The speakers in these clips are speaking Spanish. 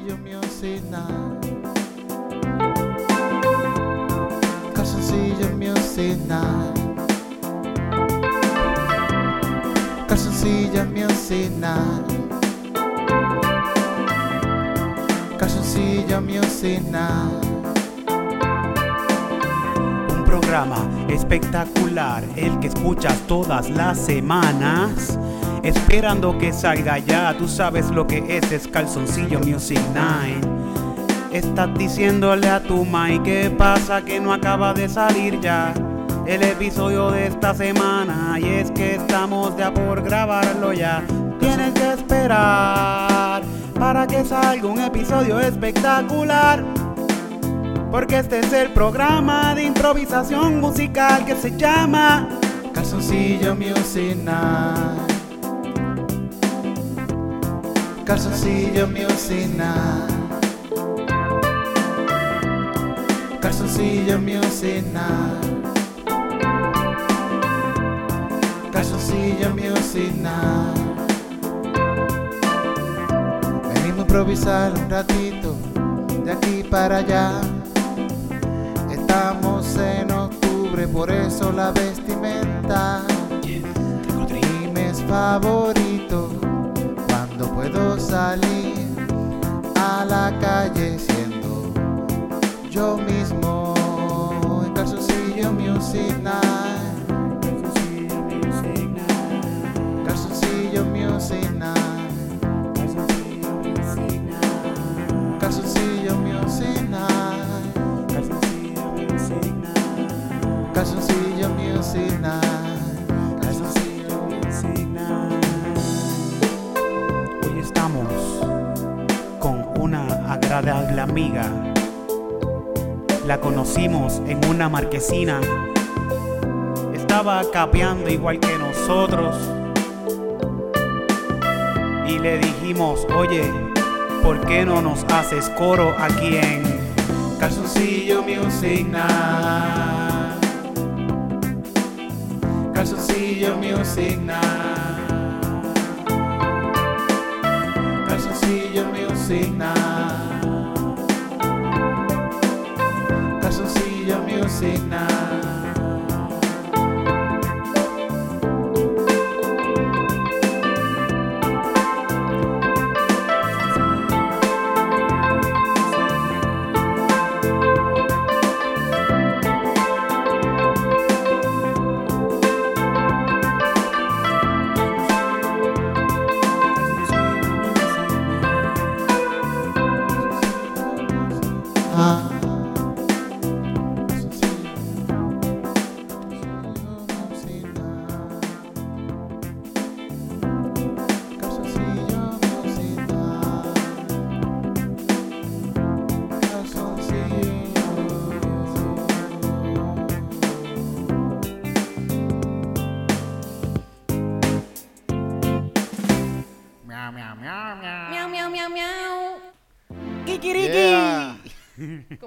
Calzoncillo Music Night. Calzoncillo Music Night. Calzoncillo Night. Calzoncillo Night. Un programa espectacular, el que escuchas todas las semanas. Esperando que salga ya, tú sabes lo que es, es Calzoncillo Music Night. Estás diciéndole a tu mai que pasa que no acaba de salir ya el episodio de esta semana y es que estamos ya por grabarlo ya. Tienes que esperar para que salga un episodio espectacular. Porque este es el programa de improvisación musical que se llama Calzoncillo Music Night. Calzoncillo Music Night. Calzoncillo Music Night. Calzoncillo Music Night. Venimos a improvisar un ratito de aquí para allá. Estamos en octubre, por eso la vestimenta. Mi mes favorito puedo salir a la calle siendo yo mismo. En calzoncillo music night calzoncillo music night calzoncillo music night calzoncillo music night agradable amiga. La conocimos en una marquesina. Estaba capeando igual que nosotros. Y le dijimos, oye, ¿por qué no nos haces coro aquí en Calzoncillo Music Night. Calzoncillo Music Night. Calzoncillo Music. Calzoncillo Music Night.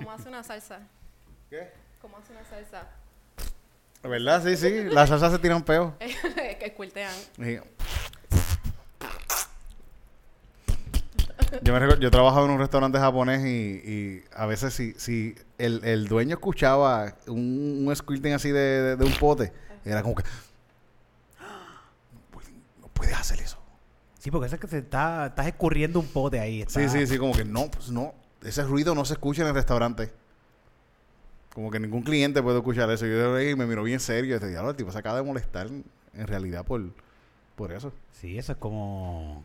¿Cómo hace una salsa? ¿Qué? ¿Cómo hace una salsa? ¿Verdad? Sí, sí. La salsa se tira un peo. que. Sí. Yo, me recuerdo- yo trabajaba en un restaurante japonés y, y a veces si, si el, el dueño escuchaba un, un squirting así de, de- de un pote, era como que... No puedes, no puedes hacer eso. Sí, porque es que se está, estás escurriendo un pote ahí. Sí, sí, sí, como que no, pues no. Ese ruido no se escucha en el restaurante. Como que ningún cliente puede escuchar eso. Yo y me miró bien serio. Y dije, diablo, el tipo se acaba de molestar en realidad por, por eso. Sí, eso es como...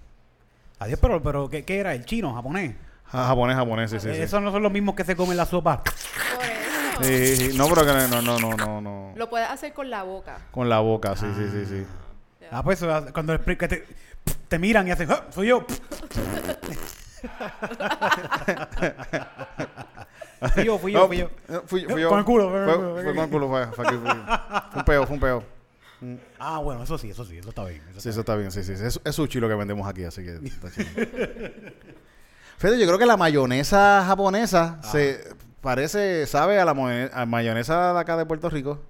Adiós, pero, pero ¿qué, qué era? ¿El chino? ¿Japonés? Ja- japonés, japonés, sí, sí. sí. Esos no son los mismos que se comen la sopa. Por eso. Sí, sí, sí. No, pero que no, no, no, no, no. Lo puedes hacer con la boca. Con la boca, sí, sí, sí, sí. Ya. Ah, pues eso, cuando te, te miran y hacen, "Ah, soy yo. fui yo, fui yo, fui yo. Fui, fui yo. Con el culo, Fue, fue con el culo. fue con el culo, fue, fue, aquí, fue, fue un peo, fue un peo. Ah, bueno, eso sí, eso sí, eso está bien. eso Sí, está eso está bien, sí, sí. sí. Es, es sushi lo que vendemos aquí, así que está chido. Fede, yo creo que la mayonesa japonesa se parece, sabe a la a mayonesa de acá de Puerto Rico.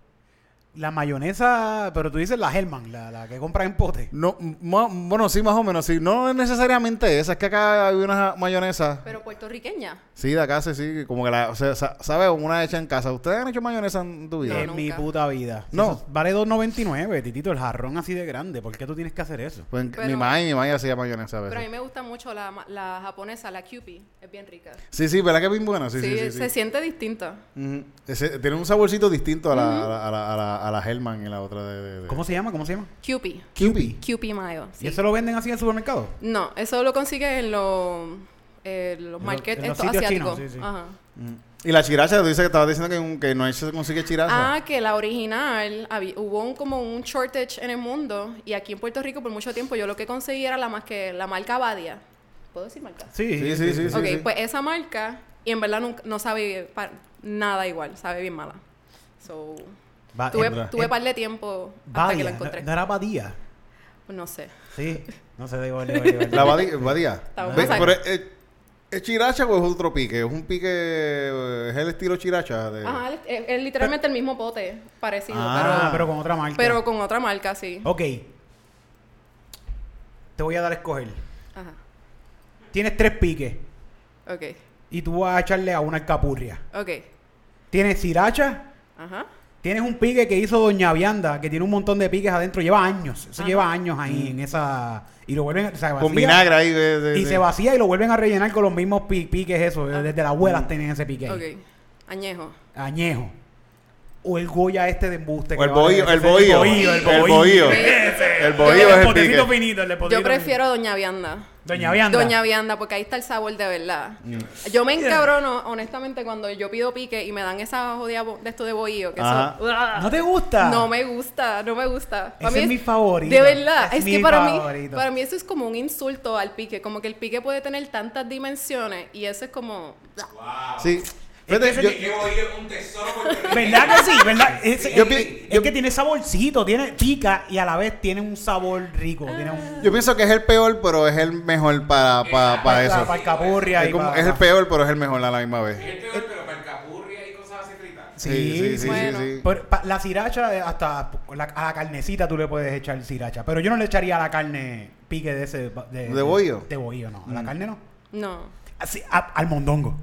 La mayonesa, pero tú dices la Hellman, la, la que compras en pote. No, ma- bueno, sí, más o menos, sí. No es necesariamente esa, es que acá hay una mayonesa. Pero puertorriqueña. Sí, de acá sí, sí, como que la, o sea, sa- ¿sabes? Una hecha en casa. ¿Ustedes han hecho mayonesa en tu vida? No, en nunca. mi puta vida. No. Eso vale 2.99, titito, el jarrón así de grande. ¿Por qué tú tienes que hacer eso? Pues Pero- mi mamá y mi mamá hacía mayonesa a Pero a mí veces. me gusta mucho la, ma- la japonesa, la Kewpie. Es bien rica. Sí, sí, ¿verdad que es bien buena? Sí, Sí, sí, sí. sí, se siente distinta. Tiene un saborcito distinto a la, a la, a la, a la, a la Hellman y la otra de... de, de- ¿Cómo se llama? ¿Cómo se llama? Kewpie. Kewpie. Kewpie mayo. sí. ¿Y eso lo venden así en el supermercado? No, eso lo consigues en los, eh, los markets en los estos asiáticos. chinos, sí, sí. Ajá. Mm. Y la chiracha, tú dices que estabas diciendo que, un- que no se consigue chiracha. Ah, que la original, hubo un, como un shortage en el mundo y aquí en Puerto Rico por mucho tiempo yo lo que conseguí era la más que la marca Badia. ¿Puedo decir marca? Sí, Sí, sí, sí, sí. ok, pues esa marca y en verdad nunca- no sabe nada igual, sabe bien mala. So, Va- tuve, eh, tuve eh, par de tiempo hasta Badia, que la ¿no- encontré. ¿No era Badía? No sé. Sí. No sé, digo, digo. La badía. badía. Pero es, es- ¿es chiracha o es otro pique? ¿Es un pique, eh, es el estilo chiracha? De... Ajá, es, es- es literalmente el mismo pote, parecido, Ah, pero, pero con otra marca. pero con otra marca, sí. Ok. Te voy a dar a escoger. Ajá, Tienes tres piques ok, y tú vas a echarle a una alcapurria. ok, Tienes siracha, ajá. Tienes un pique que hizo Doña Vianda, que tiene un montón de piques adentro. Lleva años. Eso Ajá. lleva años ahí en esa... Y lo vuelven... Se vacía, Con vinagre ahí. de- de- Y de- se vacía y lo vuelven a rellenar con los mismos pi- piques eso. Desde las abuelas tienen ese pique ahí. Ok, añejo. Añejo. O el Goya este de embuste. O el bohío, el bohío. bohío, El bohío. bohío. El bohío El es el pique. finito, el de Yo prefiero Doña Vianda. Doña Vianda. Doña Vianda, porque ahí está el sabor de verdad. Yo me encabrono, honestamente, cuando yo pido pique y me dan esa jodida de esto de bohío. Que eso, ¡Uah! ¿No te gusta? No me gusta, no me gusta. Para Ese mí es mi favorito. De verdad, Es es, mi que para mí, para mí eso es como un insulto al pique. Como que el pique puede tener tantas dimensiones y eso es como. Sí. Que yo- un tesoro. ¿Verdad que sí? ¿Verdad? Es, Yo es- que tiene saborcito, tiene pica y a la vez tiene un sabor rico. Tiene un, yo pienso que es el peor, pero es el mejor para, para, para eso. Para el capurria Es, y como- para- es el peor, pero es el mejor a la misma vez. Es el peor, pero para el capurria y cosas así fritas. Sí, Sí, sí, sí, Bueno. sí. Pero pa- la siracha, eh, hasta la- a la carnecita tú le puedes echar siracha. Pero yo no le echaría a la carne pique de ese. De, ¿De bohío? De bohío, no. A la Mm. carne no. No. Así, a- al mondongo.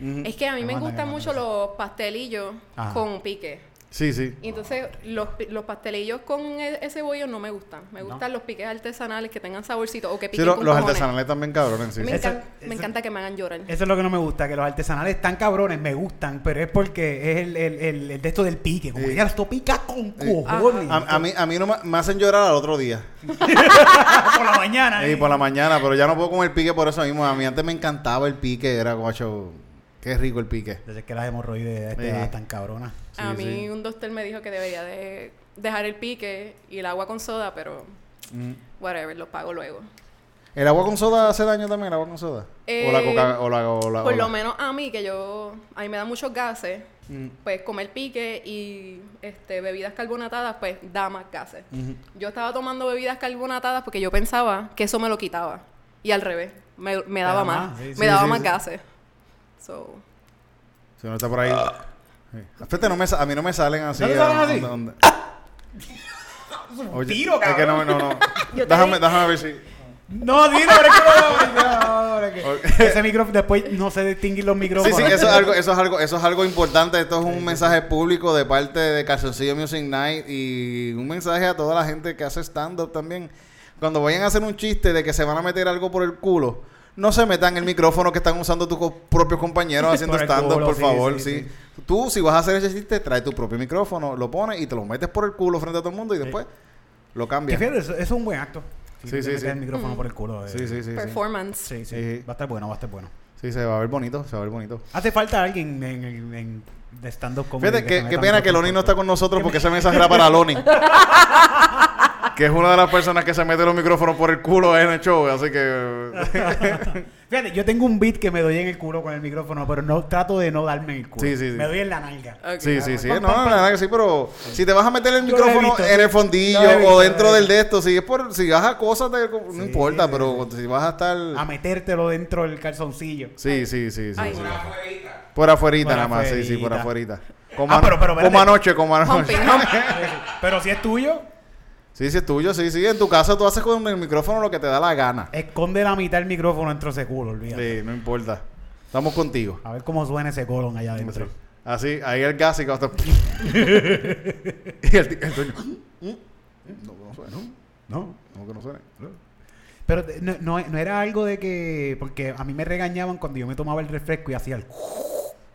Ujú. Es que a mí me Aguanta, gustan mucho los pastelillos Ajá. con pique. Sí, sí. Y entonces los, pi- los pastelillos con e- ese bollo no me gustan. Me gustan los piques artesanales que tengan saborcito o que Sí, piquen lo- con los cojones. artesanales también cabrones, sí. Me, Eso- encan- me eso- encanta que me hagan llorar. Eso es lo que no me gusta, que los artesanales están cabrones, me gustan, pero es porque es el, el, el, el de esto del pique. Como Sí. que ya esto pica con Sí. cojones. A, a mí, a mí no me, me hacen llorar al otro día. por la mañana. Y ¿eh? por la mañana, pero ya no puedo comer pique por eso mismo. A mí antes me encantaba el pique, era guacho. Qué rico el pique. Desde que las hemorroides de Sí. tan cabronas. Sí, a mí sí. un doctor me dijo que debería de dejar el pique y el agua con soda, pero Mm. whatever, lo pago luego. ¿El agua con soda hace daño también, el agua con soda? o la Eh, coca, o la, o la- Por o lo menos a mí, que yo, a mí me da muchos gases, Mm. pues comer pique y este, bebidas carbonatadas, pues da más gases. Yo estaba tomando bebidas carbonatadas porque yo pensaba que eso me lo quitaba. Y al revés, me, me daba da más, más, sí, me sí, daba sí, más sí. gases. So, Si uno está por ahí. Sí. No me, a mí no me salen así. ¿No te salen ¿a así? dónde- Oye, tiro, Es que no, no, no. Déjame, déjame ver si. No, dile, pero es que no, no, que-. Ese micrófono, después no sé distinguir los Sí, micrófonos. sí, eso es algo, eso es algo, eso es algo importante. Esto es un mensaje público de parte de Calzoncillo Music Night y un mensaje a toda la gente que hace stand-up también. Cuando vayan a hacer un chiste de que se van a meter algo por el culo, no se metan el micrófono que están usando tus co- propios compañeros haciendo stand-up, por sí, favor. sí, Sí, Tú, si vas a hacer ese chiste, trae tu propio micrófono, lo pones y te lo metes por el culo frente a todo el mundo y después lo Que cambias. fíjate, eso, eso es un buen acto. Sí, Si te sí, metes sí. el micrófono por el culo. eh. Sí, sí, sí, sí. performance. Sí, sí. Sí. Va a estar bueno, va a estar bueno. Sí, se va a ver bonito, se va a ver bonito. Hace falta alguien en, en, en de stand-up comedy. Fíjate, se qué, pena que Loni no está con nosotros porque ese mensaje era para Loni. que es una de las personas que se mete los micrófonos por el culo en el show, así que... Fíjate, yo tengo un beat que me doy en el culo con el micrófono, pero no trato de no darme en el culo. Sí, sí, sí. Me doy en la nalga. Sí, sí, sí. No, no, la que sí, pero si te vas a meter el micrófono visto, en el fondillo visto, o dentro del de esto, si es por, si vas a cosas, de- no Sí, importa, sí, pero si vas a estar... A metértelo dentro del calzoncillo. Sí, sí, sí, sí. Ay, sí. Por afuerita nada más, sí, sí, por afuerita. afuerita. Como, Ah, pero- pero como anoche, como anoche. Pero si es tuyo, Sí, sí, es tuyo, sí, sí. En tu casa tú haces con el micrófono lo que te da la gana. esconde la mitad del micrófono dentro de ese culo, olvídate. Sí, no importa. Estamos contigo. A ver cómo suena ese colon allá adentro. Así, ahí el gas y cuando y el, el dueño... No, que no suene. ¿No? No, que no suene. Pero de- no, no, no era algo de que... Porque a mí me regañaban cuando yo me tomaba el refresco y hacía el...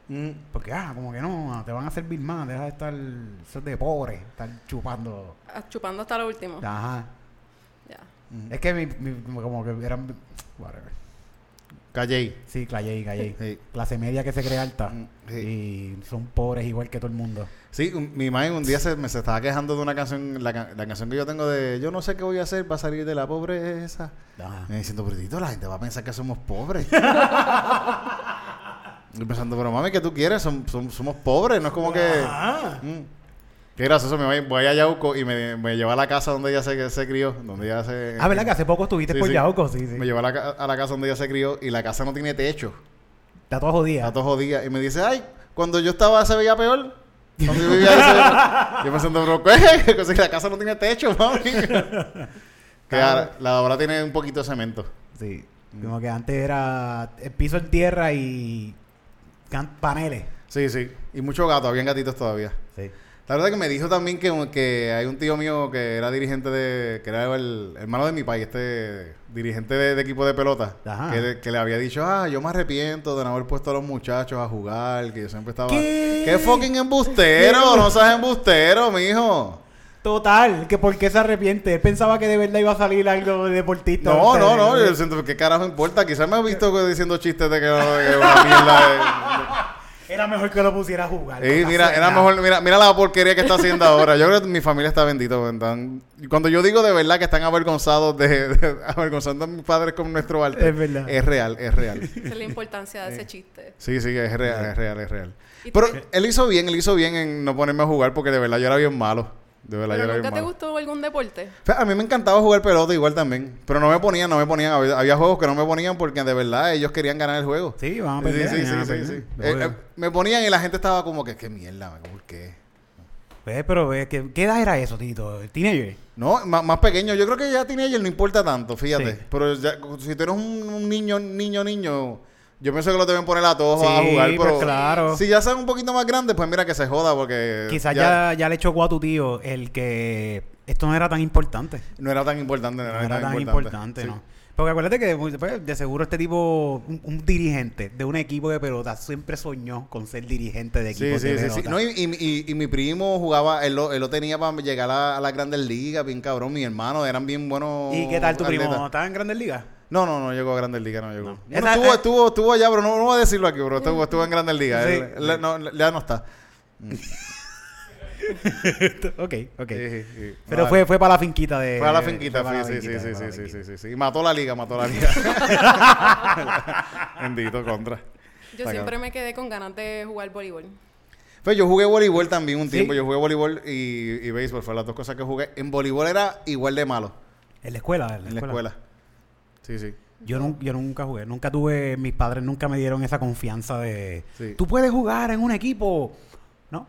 Mm. Porque, ah, como que no, te van a servir más, deja de estar... Es de pobre, estar chupando... Ah, Chupando hasta lo último. Ajá. Ya. Es que mi, mi- como que eran... Whatever. Calley. Sí, clayé, clayé. Sí. Clase media que se cree alta. Mm, sí. Y son pobres igual que todo el mundo. Sí, un- mi madre un día se, me se estaba quejando de una canción, la, ca- la canción que yo tengo de Yo no sé qué voy a hacer para salir de la pobreza. Ajá. Me diciendo, pero Tito, la gente va a pensar que somos pobres. y pensando, pero mami, ¿qué tú quieres? Som- som- somos pobres, no es como que... Ah. Mm. Qué gracioso, me voy, voy a Yauco y me, me lleva a la casa donde ella se, se crió, donde ella se... Ah, ¿verdad que hace poco estuviste Sí, por sí. Yauco? Sí, sí. Me lleva a la, a la casa donde ella se crió y la casa no tiene techo. Está todo jodida. Está todo jodida. Y me dice, ay, cuando yo estaba se veía peor. Cuando yo vivía ahí se veía peor. Yo pensando, pero ¿qué? La casa no tiene techo, mami. que ahora, la obra tiene un poquito de cemento. Sí. Como que antes era el piso en tierra y paneles. Sí, sí. Y mucho gato, habían gatitos todavía. Sí. La verdad que me dijo también que, que hay un tío mío que era dirigente de... Que era el hermano de mi país, este... Dirigente de, de equipo de pelota. Ajá. Que, le- que le había dicho, ah, yo me arrepiento de no haber puesto a los muchachos a jugar. Que yo siempre estaba... ¿Qué? ¿Qué fucking embustero? no seas embustero, mijo. Total, que por qué se arrepiente. Él pensaba que de verdad iba a salir algo de deportista. No, no, no. Yo siento, ¿qué carajo importa? Quizás me ha visto diciendo chistes de que, no, de que una mierda Era mejor que lo pusiera a jugar. Sí, mira, era mejor, mira, mira la porquería que está haciendo ahora. Yo creo que mi familia está bendita. Cuando yo digo de verdad que están avergonzados de, de- avergonzando a mis padres con nuestro arte, Es verdad. es real, es real. Esa es la importancia de ese chiste. Sí, sí, es real, es real, es real. ¿Y tú Pero él hizo bien, él hizo bien en no ponerme a jugar porque de verdad yo era bien malo. De verdad yo ¿Pero era bien nunca te gustó algún deporte? O sea, A mí me encantaba jugar pelota igual también. Pero no me ponían, no me ponían. Había, había juegos que no me ponían porque de verdad ellos querían ganar el juego. Sí, van a Sí, perder. sí, sí, sí, sí. Obvio. Eh, eh, me ponían y la gente estaba como que, qué mierda, ¿por qué? Ve, pero ve, ¿qué, ¿qué edad era eso, Tito? ¿El teenager? No, más, más pequeño. Yo creo que ya teenager no importa tanto, fíjate. Sí. Pero ya, si tú eres un, un niño, niño, niño, yo pienso que lo deben poner a todos a jugar. pues Pero claro. si ya son un poquito más grandes, pues mira que se joda porque Quizás ya, ya le chocó a tu tío el que esto no era tan importante. no era tan importante. No, No era tan importante, Sí. ¿no? Porque acuérdate que pues, de seguro este tipo, un, un dirigente de un equipo de pelota, siempre soñó con ser dirigente de equipo Sí, de sí, sí, pelota. sí. No, y, y- y- y mi primo jugaba, él lo, él lo tenía para llegar a, a las grandes ligas, bien cabrón. Mi hermano eran bien buenos. ¿Y qué tal tu primo? atletas. ¿Estaba en Grandes Ligas? No, no, no llegó a grandes ligas, no llegó. No. Bueno, Esa- estuvo, eh. estuvo, estuvo allá, pero no, no voy a decirlo aquí, bro. Estuvo, estuvo en grandes ligas. Sí. No, ya no está. ok, ok. Sí, sí, sí. Pero fue, fue para la finquita de... Fue a la finquita, sí, la sí, finquita, sí, sí, sí, sí, sí, sí. Mató la liga, mató la liga. Bendito contra. Yo Está siempre me quedé con ganas de jugar voleibol. Pues yo jugué voleibol también un ¿Sí? tiempo. Yo jugué voleibol y, y béisbol. Fueron las dos cosas que jugué. En voleibol era igual de malo. En la escuela, en la En la escuela. Sí, sí. Yo, nun- yo nunca jugué, nunca tuve, mis padres nunca me dieron esa confianza de, Sí. tú puedes jugar en un equipo, ¿no?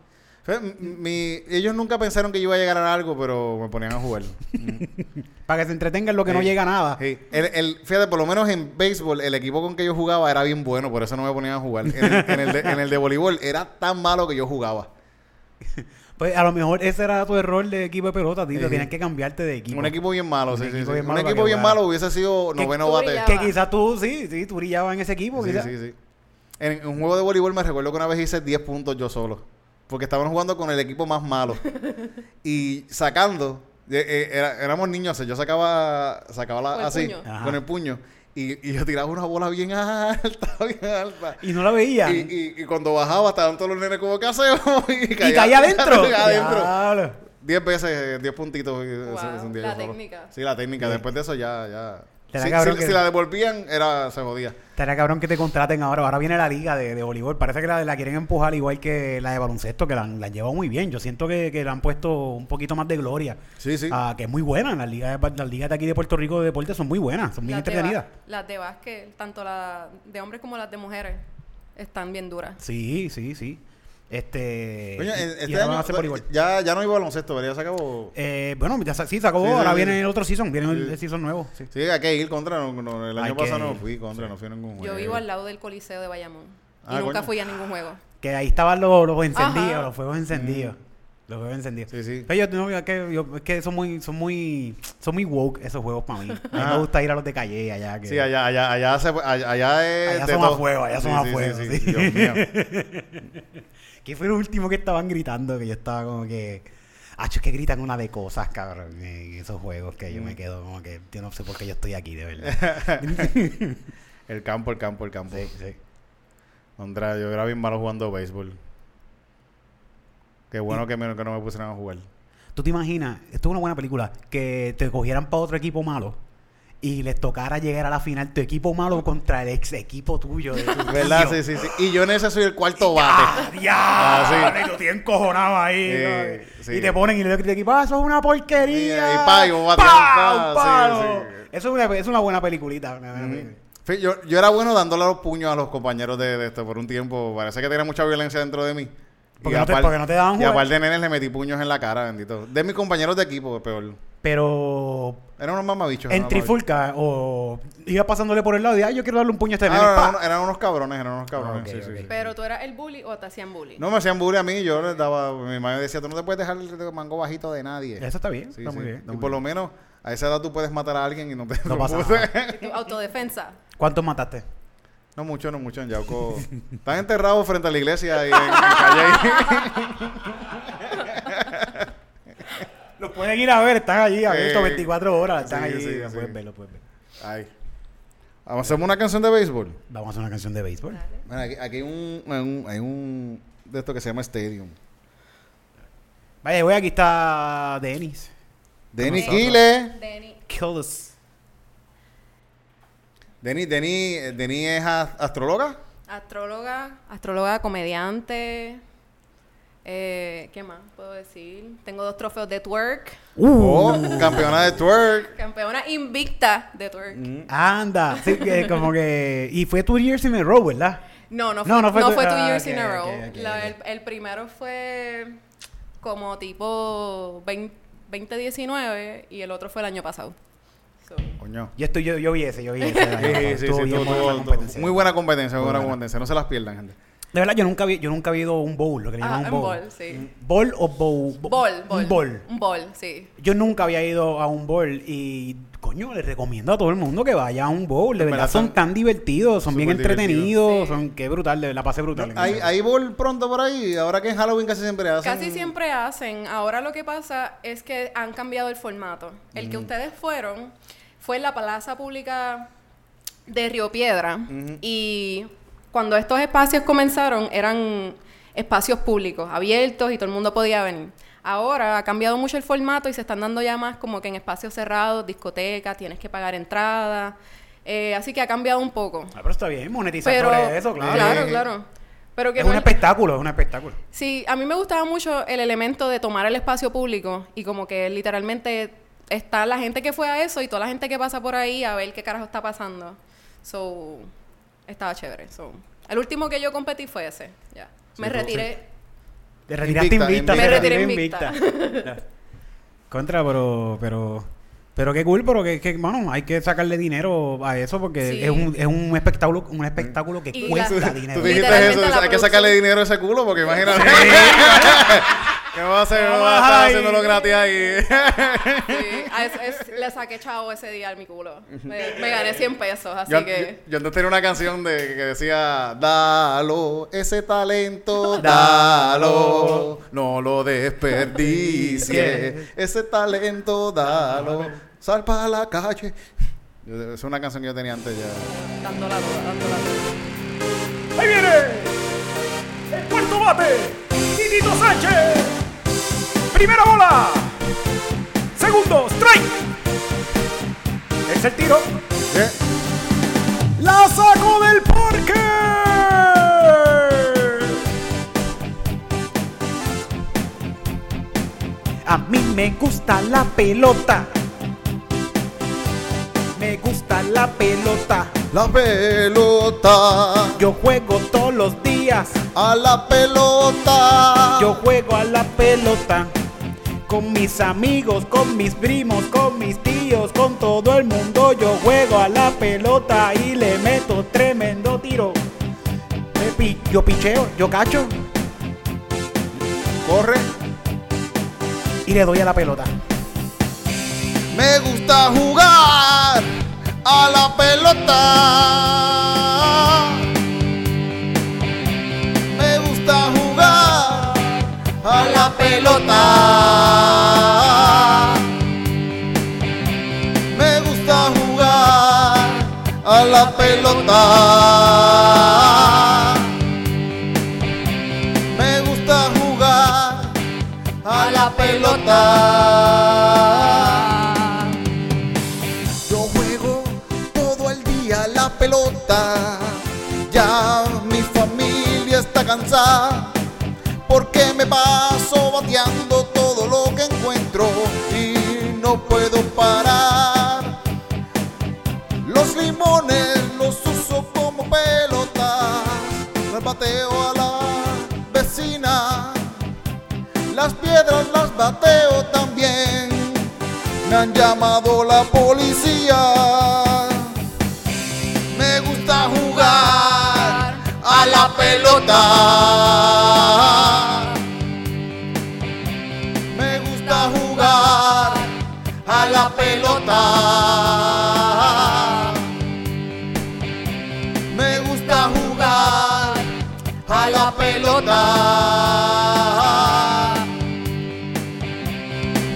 Mi- ellos nunca pensaron que yo iba a llegar a algo, pero me ponían a jugar. Mm. Para que se entretengan lo que no llega a nada. Sí. El, el- fíjate, por lo menos en béisbol, el equipo con que yo jugaba era bien bueno, por eso no me ponían a jugar. En el, en el de, en el de voleibol era tan malo que yo jugaba. Pues a lo mejor ese era tu error de equipo de pelota, Tito, Sí. tienes que cambiarte de equipo. Un equipo bien malo, Un sí, sí, equipo sí. bien Un malo equipo bien malo hubiese sido noveno bate. Que quizás tú, sí, sí, tú brillabas en ese equipo, Sí, quizás. sí, sí. En, en un juego de voleibol me recuerdo que una vez hice 10 puntos yo solo. Porque estaban jugando con el equipo más malo. y sacando, eh, eh, era- éramos niños, yo sacaba, sacaba la- así, puño. Con el puño. Y, y yo tiraba una bola bien alta, bien alta. Y no la veía. Y, y, y cuando bajaba estaban todos los nenes como que hacemos y Y caía adentro. caía adentro. Diablo. 10 veces, 10 puntitos. Wow, ese- ese un día la técnica. Sí, la técnica. Sí. Después de eso ya... ya. Si, cabrón si- que- si la devolvían, era, se jodía. Estaría cabrón que te contraten ahora. Ahora viene la liga de, de voleibol. Parece que la, la quieren empujar igual que la de baloncesto, que la, han- la han llevado muy bien. Yo siento que, que le han puesto un poquito más de gloria. Sí, sí. Ah, que es muy buena. Las ligas, de, las ligas de aquí de Puerto Rico de deporte son muy buenas, son bien Las entretenidas. Las de básquet, tanto las de hombres como las de mujeres, están bien duras. Sí, sí, sí. Este. Y- y este van año a hacer por igual. ya, ya no iba baloncesto, ¿verdad? Ya se acabó. Eh, bueno, ya sí, se acabó. Sí, ahora sí, viene sí. el otro season. Viene el, Sí. el season nuevo. Sí. Sí, hay que ir contra. no- no, el Hay año que pasado no fui contra, no fui a ningún juego. Yo vivo al lado del Coliseo de Bayamón. Y Ah, nunca coño. fui a ningún juego. Que ahí estaban los, los encendidos, Ajá. los fuegos encendidos. Los fuegos encendidos. Mm. Sí, sí. Pero yo, no, es que, yo- es que son muy, son muy, son muy woke esos juegos para mí. A mí Ah. me gusta ir a los de calle allá. Que, Sí, allá, allá, allá, se, allá, allá es. Allá de son a todo. fuego, allá son Sí, a fuego, sí, sí. sí. Dios mío. ¿Qué fue lo último que estaban gritando? Que yo estaba como que. Ah, es que gritan una de cosas, cabrón, en esos juegos que yo Mm. me quedo como que yo no sé por qué yo estoy aquí, de verdad. El campo, el campo, el campo. sí, sí. Andra, yo era bien malo jugando béisbol. Qué bueno que, me, que no me pusieran a jugar. ¿Tú te imaginas? Esto es una buena película. Que te cogieran para otro equipo malo y les tocara llegar a la final tu equipo malo contra el ex equipo tuyo. De tu ¿Verdad? Sí, sí, sí. Y yo en ese soy el cuarto ¡Ah, bate. diablo! Ah, sí. Y tú tienes encojonado ahí. Sí, ¿no? sí. Y te ponen y le dicen, equipo, ah, eso es una porquería. Y- pa. Eso es una, es una buena peliculita. una buena película. Fí- Yo, yo era bueno dándole los puños a los compañeros de, de esto por un tiempo. Parece que tenía mucha violencia dentro de mí. Porque no te- porque no te daban Y jugar. aparte de nenes le metí puños en la cara, bendito. De mis compañeros de equipo, peor. Pero Eran unos mamabichos. en trifulca o iba pasándole por el lado y ay, yo quiero darle un puño a este Ah, nene. no, eran unos cabrones, eran unos cabrones. Ok, sí, sí, ok. sí. Pero tú eras el bully o te hacían bully. No me hacían bullying a mí, yo les daba. Mi madre decía, tú no te puedes dejar el mango bajito de nadie. Eso está bien, Sí, está sí. muy bien. está y muy por lo menos a esa edad tú puedes matar a alguien y no te No pasa Y tu autodefensa. ¿Cuántos mataste? No mucho, no mucho en Yauco. Están enterrados frente a la iglesia y en, en Calle. Los pueden ir a ver, están allí abiertos Eh, 24 horas, están sí, allí, sí, lo sí. pueden ver, lo pueden ver. Ay. Hacemos una canción de béisbol. Vamos a hacer una canción de béisbol. Mira, aquí, aquí hay un, hay un, hay un de esto que se llama Stadium. Vaya, voy, aquí está Denis. Nosotros. Kile. Denny. Kill us. Denny, Denny, Denny es astróloga. Astróloga, astróloga, comediante. Eh, ¿Qué más puedo decir? Tengo dos trofeos de twerk. Oh, campeona de twerk. Campeona invicta de twerk. Anda, sí, que como que... Y fue two years in a row, ¿verdad? No, no fue, No, no no fue two ah, years in a row. La-. El, el primero fue como tipo 20 2019 y el otro fue el año pasado. Coño. Yo, estoy, yo, yo vi ese, yo vi ese. Sí, sí, sí, competencia. muy buena competencia, muy buena competencia. No se las pierdan, gente. De verdad, yo nunca, vi, yo nunca he ido a un bowl, lo que le ah, llaman un un bowl. bol, sí. ¿Bowl o bowl? Bol, bol. Un bowl. Un bol, sí. Yo nunca había ido a un bowl y, coño, le recomiendo a todo el mundo que vaya a un bowl. De verdad, verdad son tan divertidos, son bien entretenidos, son qué brutal, de- la pasé brutal. Hay, hay bol pronto por ahí. Ahora que en Halloween casi siempre hacen. Casi siempre hacen. Ahora lo que pasa es que han cambiado el formato. El Mm. que ustedes fueron fue en la Plaza Pública de Río Piedra. Y cuando estos espacios comenzaron, eran espacios públicos, abiertos y todo el mundo podía venir. Ahora ha cambiado mucho el formato y se están dando ya más como que en espacios cerrados, discotecas, tienes que pagar entrada. Eh, así que ha cambiado un poco. Ah, pero está bien, monetizar Pero, por eso, claro. claro, claro. Pero que Es un espectáculo, es un espectáculo. Sí, a mí me gustaba mucho el elemento de tomar el espacio público y como que literalmente está la gente que fue a eso y toda la gente que pasa por ahí a ver qué carajo está pasando. So, estaba chévere. So, el último que yo competí fue ese. Ya. me retiré. Te retiraste Invicta, invicta. invicta. te Me retiré invicta. Contra, pero, pero, pero qué cool, pero que, que, bueno, hay que sacarle dinero a eso porque Sí. es un, es un espectáculo, un espectáculo que Y cuesta la- dinero. Tú dijiste eso, hay que sacarle dinero a ese culo porque imagínate. ¿Qué va a hacer? Vamos Va a estar haciéndolo gratis ahí. Sí, a es- es- le saqué chavo ese día al mi culo. Me, me gané 100 pesos, así Yo, que... yo, yo antes tenía una canción de, que decía, dalo, ese talento, Dalo. no lo desperdicie, ese talento, dalo, sal para la calle. Es una canción que yo tenía antes ya. Dando la duda, dando la duda. ¡Ahí viene! ¡El cuarto bate! ¡Titito Sánchez! ¡Primera bola! ¡Segundo! ¡Strike! Es el tiro. ¡La saco del parque! A mí me gusta la pelota. Me gusta la pelota. La pelota. Yo juego todos los días a la pelota. yo juego a la pelota. Con mis amigos, con mis primos, con mis tíos, con todo el mundo yo juego a la pelota y le meto tremendo tiro. Yo picheo, yo cacho corre. y le doy a la pelota. Me gusta jugar a la pelota. Pelota. Me gusta jugar a la pelota. Me gusta jugar a la pelota. Yo juego todo el día a la pelota. Ya mi familia está cansada. Bateando todo lo que encuentro y no puedo parar. Los limones los uso como pelotas. Me bateo a la vecina. Las piedras las bateo también. Me han llamado la policía. Me gusta jugar a la pelota. La pelota.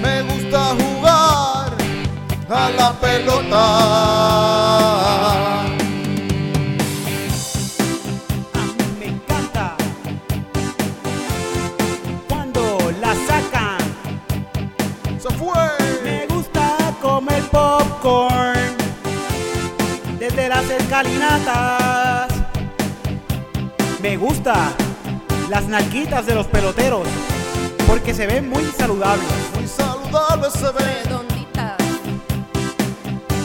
Me gusta jugar a la pelota. Me encanta cuando la sacan. Se fue. Me gusta comer popcorn desde las escalinatas. Me gusta las nalguitas de los peloteros porque se ven muy saludables. Muy saludable se ve. Redondita.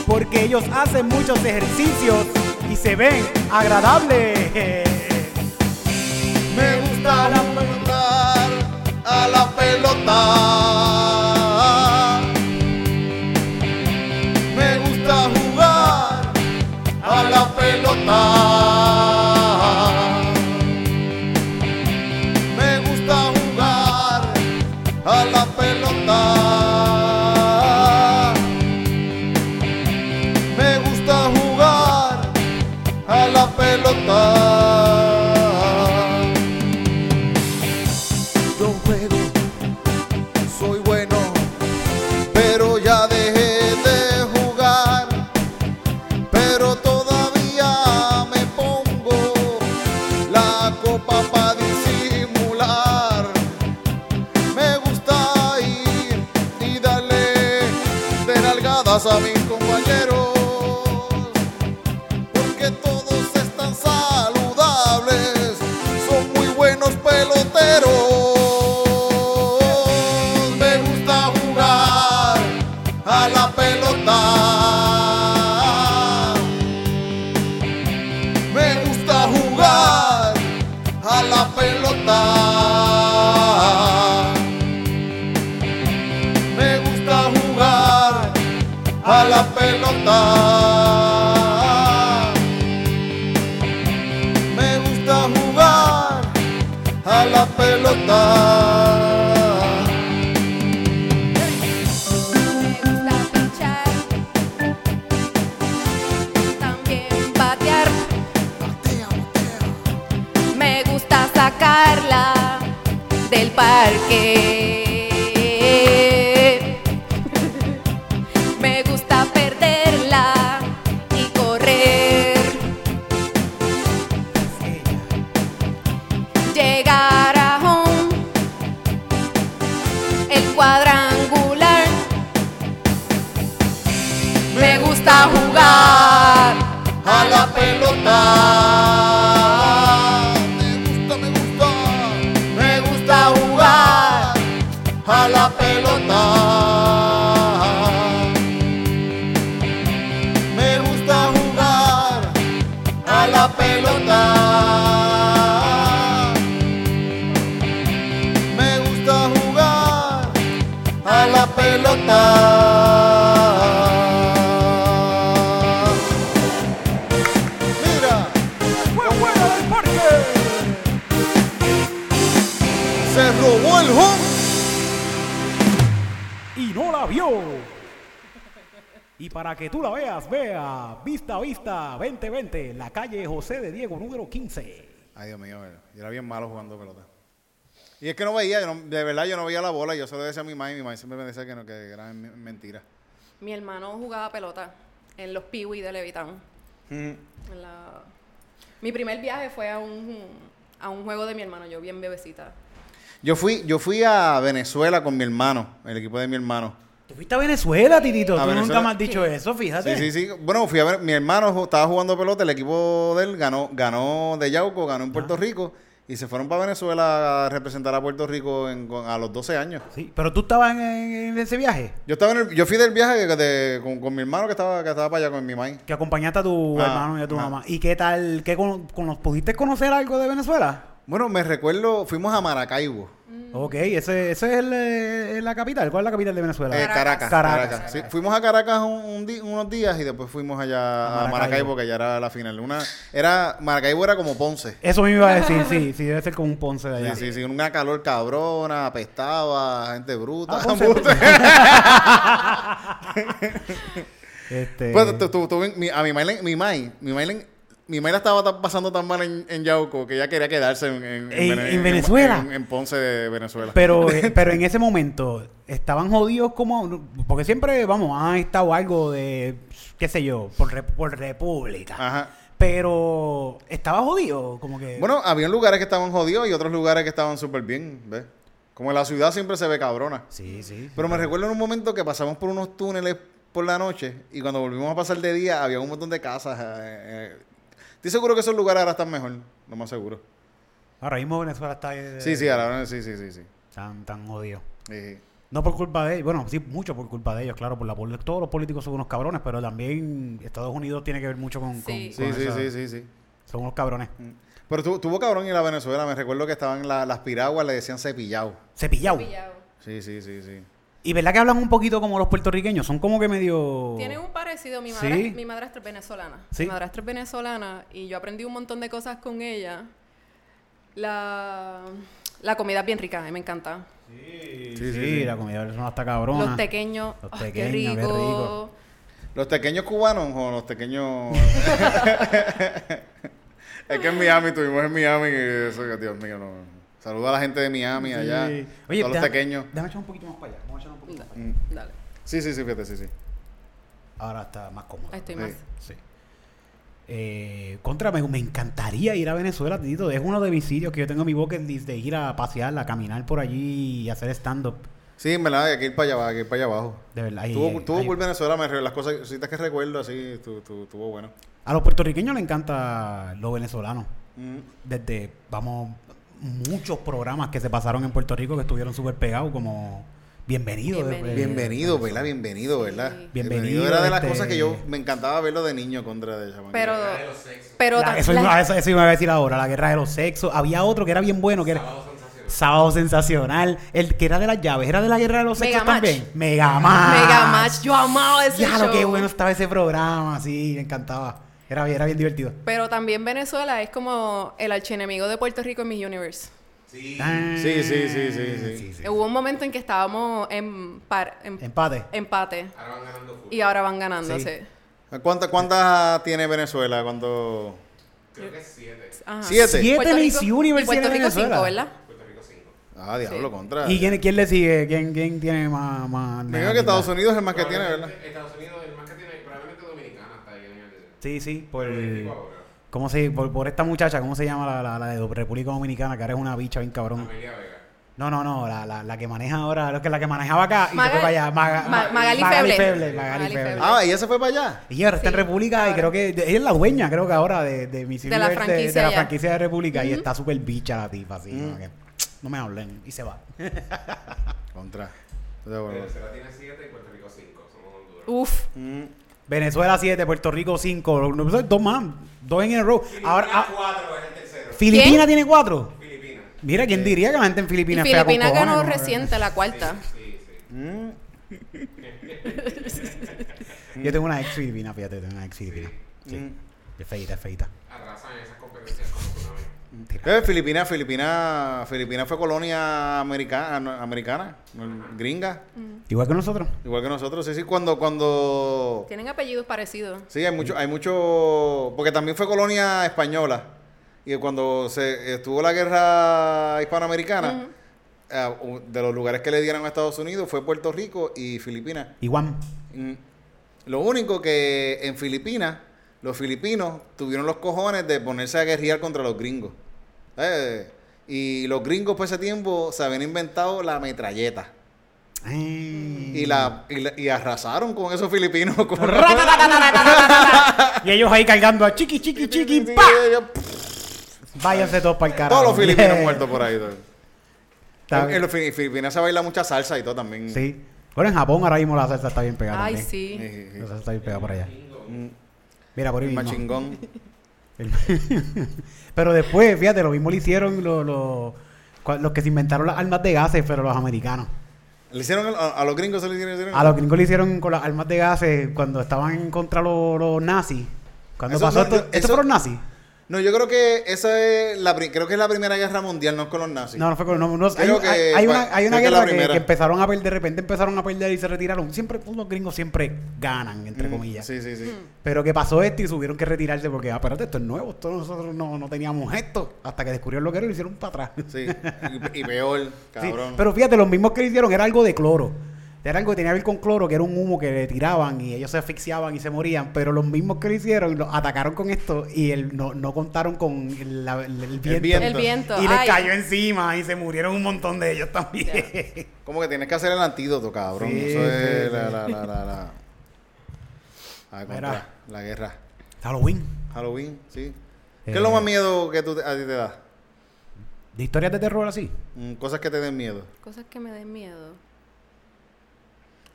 Porque ellos hacen muchos ejercicios y se ven agradables. Me gusta jugar a la pelota. La pelota. Número 15. Ay, Dios mío, yo era bien malo jugando pelota. Y es que no veía, yo no- de verdad yo no veía la bola. Yo se lo decía a mi mamá y mi mamá siempre me decía que, no, que era men- mentira. Mi hermano jugaba pelota en los Peewee de Levitán. Mm. La- Mi primer viaje fue a un, a un juego de mi hermano, yo bien bebecita. Yo fui, yo fui a Venezuela con mi hermano, el equipo de mi hermano. ¿Tú fuiste a Venezuela, Titito? A Tú nunca me has dicho eso, fíjate. Sí, sí, sí. Bueno, fui a ver, mi hermano estaba jugando pelota, el equipo de él ganó, ganó de Yauco, ganó en Puerto Rico y se fueron para Venezuela a representar a Puerto Rico en- a los 12 años. Sí, pero tú estabas en, en ese viaje. Yo estaba en el- yo fui del viaje de- de- con, con mi hermano que estaba, que estaba para allá con mi mamá. Que acompañaste a tu Ah, hermano y a tu ah. mamá. ¿Y qué tal? ¿Qué con, con- ¿Pudiste conocer algo de Venezuela? Bueno, me recuerdo, fuimos a Maracaibo. Ok, ese, ese es el, eh, la capital. ¿Cuál es la capital de Venezuela? Eh, Caracas. Caracas. Caracas. Sí, fuimos a Caracas un- un di- unos días y después fuimos allá A a Maracaibo. Maracaibo, que ya era la final. Una, era, Maracaibo era como Ponce. Eso me iba a decir, sí, sí, debe ser como un Ponce de allá. Sí, sí, sí, una calor cabrona, apestaba, gente bruta. Ah, Ponce. Este, Pues, tu- tu- tu- mi- a mi Mailen, mi Mai, mi Mailen, mi la estaba pasando tan mal en, en Yauco que ella quería quedarse en, en, ¿En- Vene- en Venezuela? En, en Ponce de Venezuela. pero, eh, pero en ese momento, ¿estaban jodidos como...? Porque siempre, vamos, han estado algo de, qué sé yo, por, re- por república. Ajá. Pero, ¿estaba jodido? Como que... Bueno, había lugares que estaban jodidos y otros lugares que estaban súper bien, ¿ves? Como la ciudad siempre se ve cabrona. Sí, sí. Pero me recuerdo en un momento que pasamos por unos túneles por la noche y cuando volvimos a pasar de día había un montón de casas. eh, eh. Estoy seguro que esos lugares ahora están mejor, lo más seguro. Ahora mismo Venezuela está... eh, Sí, sí, ahora sí, sí, sí, sí. Tan, tan jodido. Sí. No por culpa de ellos, bueno, sí, mucho por culpa de ellos, claro, por la pol- todos los políticos son unos cabrones, pero también Estados Unidos tiene que ver mucho con, con- Sí. con Sí, sí, esa- sí, sí, sí. son unos cabrones. Pero tu- tuvo cabrón en la Venezuela. Me recuerdo que estaban la- las piraguas, le decían cepillado. Cepillado. Pillado. Sí, sí, sí, sí. Y verdad que hablan un poquito como los puertorriqueños, son como que medio... Tiene un parecido. Mi, Sí. madra- mi madrastra es venezolana. Sí. Mi madrastra es venezolana y yo aprendí un montón de cosas con ella. La, la comida es bien rica, a mí me encanta. Sí, Sí, sí, sí. la comida venezolana está cabrona. Los pequeños, Los ah, tequeños, qué qué rico. ¿Los pequeños cubanos o los pequeños...? es que en Miami, estuvimos en Miami y eso, que Dios mío, no. Saluda a la gente de Miami allá. Sí. a Oye, todos los déjame- pequeños. Déjame echar un poquito más para allá. Vamos a echar un poquito más para allá. Dale, Sí, sí, sí, fíjate, sí, sí. Ahora está más cómodo. ahí estoy Sí. más. Sí. Eh, contra, me, me encantaría ir a Venezuela, Tito. Es uno de mis sitios que yo tengo en mi bucket list de ir a pasear, a caminar por allí y hacer stand-up. Sí, en verdad, hay que ir para allá, abajo, hay que ir para allá abajo. De verdad. Tuvo, tuvo Venezuela, me, las cosas, cositas que recuerdo así, estuvo, estuvo, estuvo bueno. A los puertorriqueños les encanta lo venezolano. Mm. Desde, vamos, muchos programas que se pasaron en Puerto Rico que estuvieron súper pegados, como Bienvenido. de- Bienvenido. Bienvenido, ¿verdad? Bienvenido, ¿verdad? Sí. Bienvenido, Era de las este- cosas que yo me encantaba verlo de niño contra de. Pero, de los sexos. pero La- eso, la- iba, eso, eso iba a decir ahora, la guerra de los sexos. Había otro que era bien bueno, que era Sábado sensacional. Sábado Sensacional. El que era de las llaves, era de la guerra de los sexos también. Megamatch. Megamatch, yo amaba ese Ya lo que bueno estaba ese programa, sí, me encantaba. Era, bien- era bien divertido. Pero también Venezuela es como el archienemigo de Puerto Rico en Miss Universe. Sí. Sí, sí, sí, sí, sí. Hubo un momento en que estábamos en, par- en Empate. empate Ahora van ganando fútbol. y ahora van ganando. Sí. ¿Cuántas cuántas tiene Venezuela cuando Creo que es 7. Ajá. Siete. Siete Puerto Miss Rico- Universe y Puerto Rico Venezuela. cinco, ¿verdad? Puerto Rico 5. Ah, diablo, contra. ¿Y quién, quién le sigue? ¿Quién, quién tiene más... más Me imagino que Estados Unidos es el más que tiene, ¿verdad? Estados Unidos, el más que tiene, probablemente Dominicana está ahí en el. Sí, sí, por... ¿Cómo se, por, por esta muchacha, ¿cómo se llama la, la, la de República Dominicana? Que ahora es una bicha bien cabrón. Amelia Vega. No, no, no, la, la, la que maneja ahora, lo que la que manejaba acá y se fue para allá. Maga- Ma- Magali Magali Feble. Feble, Magali Magali Feble. Feble. Ah, ella se fue para allá. Y ahora está en República y creo que ella es la dueña, creo que ahora de, de Miss De la franquicia de, la ya. franquicia de República y está súper bicha la tipa, así. Mm. como que, no me hablen y se va. Contra. Venezuela tiene 7 y Puerto Rico 5. Somos Honduras. Uf. Mm. Venezuela 7, Puerto Rico 5, dos más, dos en el row. Ahora, ah, 4 es el tercero. Filipinas ¿Quién? tiene 4. Filipinas. Mira, ¿quién diría que la gente en Filipinas es fea con Filipinas ganó cojones, no? reciente la cuarta. Sí, sí. Mm. Yo tengo una ex filipina, fíjate, tengo una ex filipina. Sí. Mm. Es feita, es feita. Arrasan en esas competencias como. Mentira. Eh, Filipinas, Filipinas, Filipinas fue colonia americana, americana, gringa, Igual que nosotros. igual que nosotros. Sí, sí, cuando, cuando, Tienen apellidos parecidos. sí, hay mucho, hay mucho, porque también fue colonia española y cuando se estuvo la guerra hispanoamericana, eh, de los lugares que le dieron a Estados Unidos fue Puerto Rico y Filipinas. Igual. Mm. Lo único que en Filipinas, los filipinos tuvieron los cojones de ponerse a guerrear contra los gringos. Eh, y los gringos por ese tiempo se habían inventado la metralleta. Ay. Y, la, y, la- y arrasaron con esos filipinos. Con Y ellos ahí cargando a chiqui, chiqui, chiqui, pa. ellos- Váyanse todos para el carajo. Todos los filipinos muertos por ahí. En, los Fili- Filipinas se baila mucha salsa y todo también. Sí. Bueno, en Japón ahora mismo la salsa está bien pegada. Ay, también. sí. La salsa está bien pegada por allá. Mm, Mira, por ahí mismo. Machingón. Pero después, fíjate, lo mismo le hicieron los, los, los que se inventaron las armas de gases, pero los americanos. Le hicieron a, a los gringos se le hicieron. A los gringos le hicieron con las armas de gases cuando estaban contra los, los nazis. Cuando Eso pasó no, esto, ¿esto eso- fueron nazis? No, yo creo que esa es la creo que es la primera guerra mundial, no es con los nazis. No, no fue con no, no, hay, Creo que hay- hay una, hay una guerra que, empezaron a perder, de repente empezaron a perder y se retiraron. Siempre, los gringos siempre ganan, entre Mm, comillas. Sí, sí, sí. Pero que pasó esto y tuvieron que retirarse porque, ah, espérate, esto es nuevo, esto nosotros no, no teníamos esto. Hasta que descubrieron lo que era y lo hicieron para atrás. Sí. Y, y peor, Sí, cabrón. pero fíjate, los mismos que le hicieron era algo de cloro. Era algo que tenía que ver con cloro, que era un humo que le tiraban y ellos se asfixiaban y se morían. Pero los mismos que lo hicieron lo atacaron con esto y el, no, no contaron con el, la- el- el viento. viento. El viento. Y les Ay. cayó encima y se murieron un montón de ellos también. Como que tienes que hacer el antídoto, cabrón. Sí, Eso es sí. la, la, la, la, la, contra Mira. la guerra. Halloween. Halloween, sí. ¿Qué Eh. es lo más miedo que tú, te- a ti te da? ¿De historias de terror así? Mm, cosas que te den miedo. Cosas que me den miedo.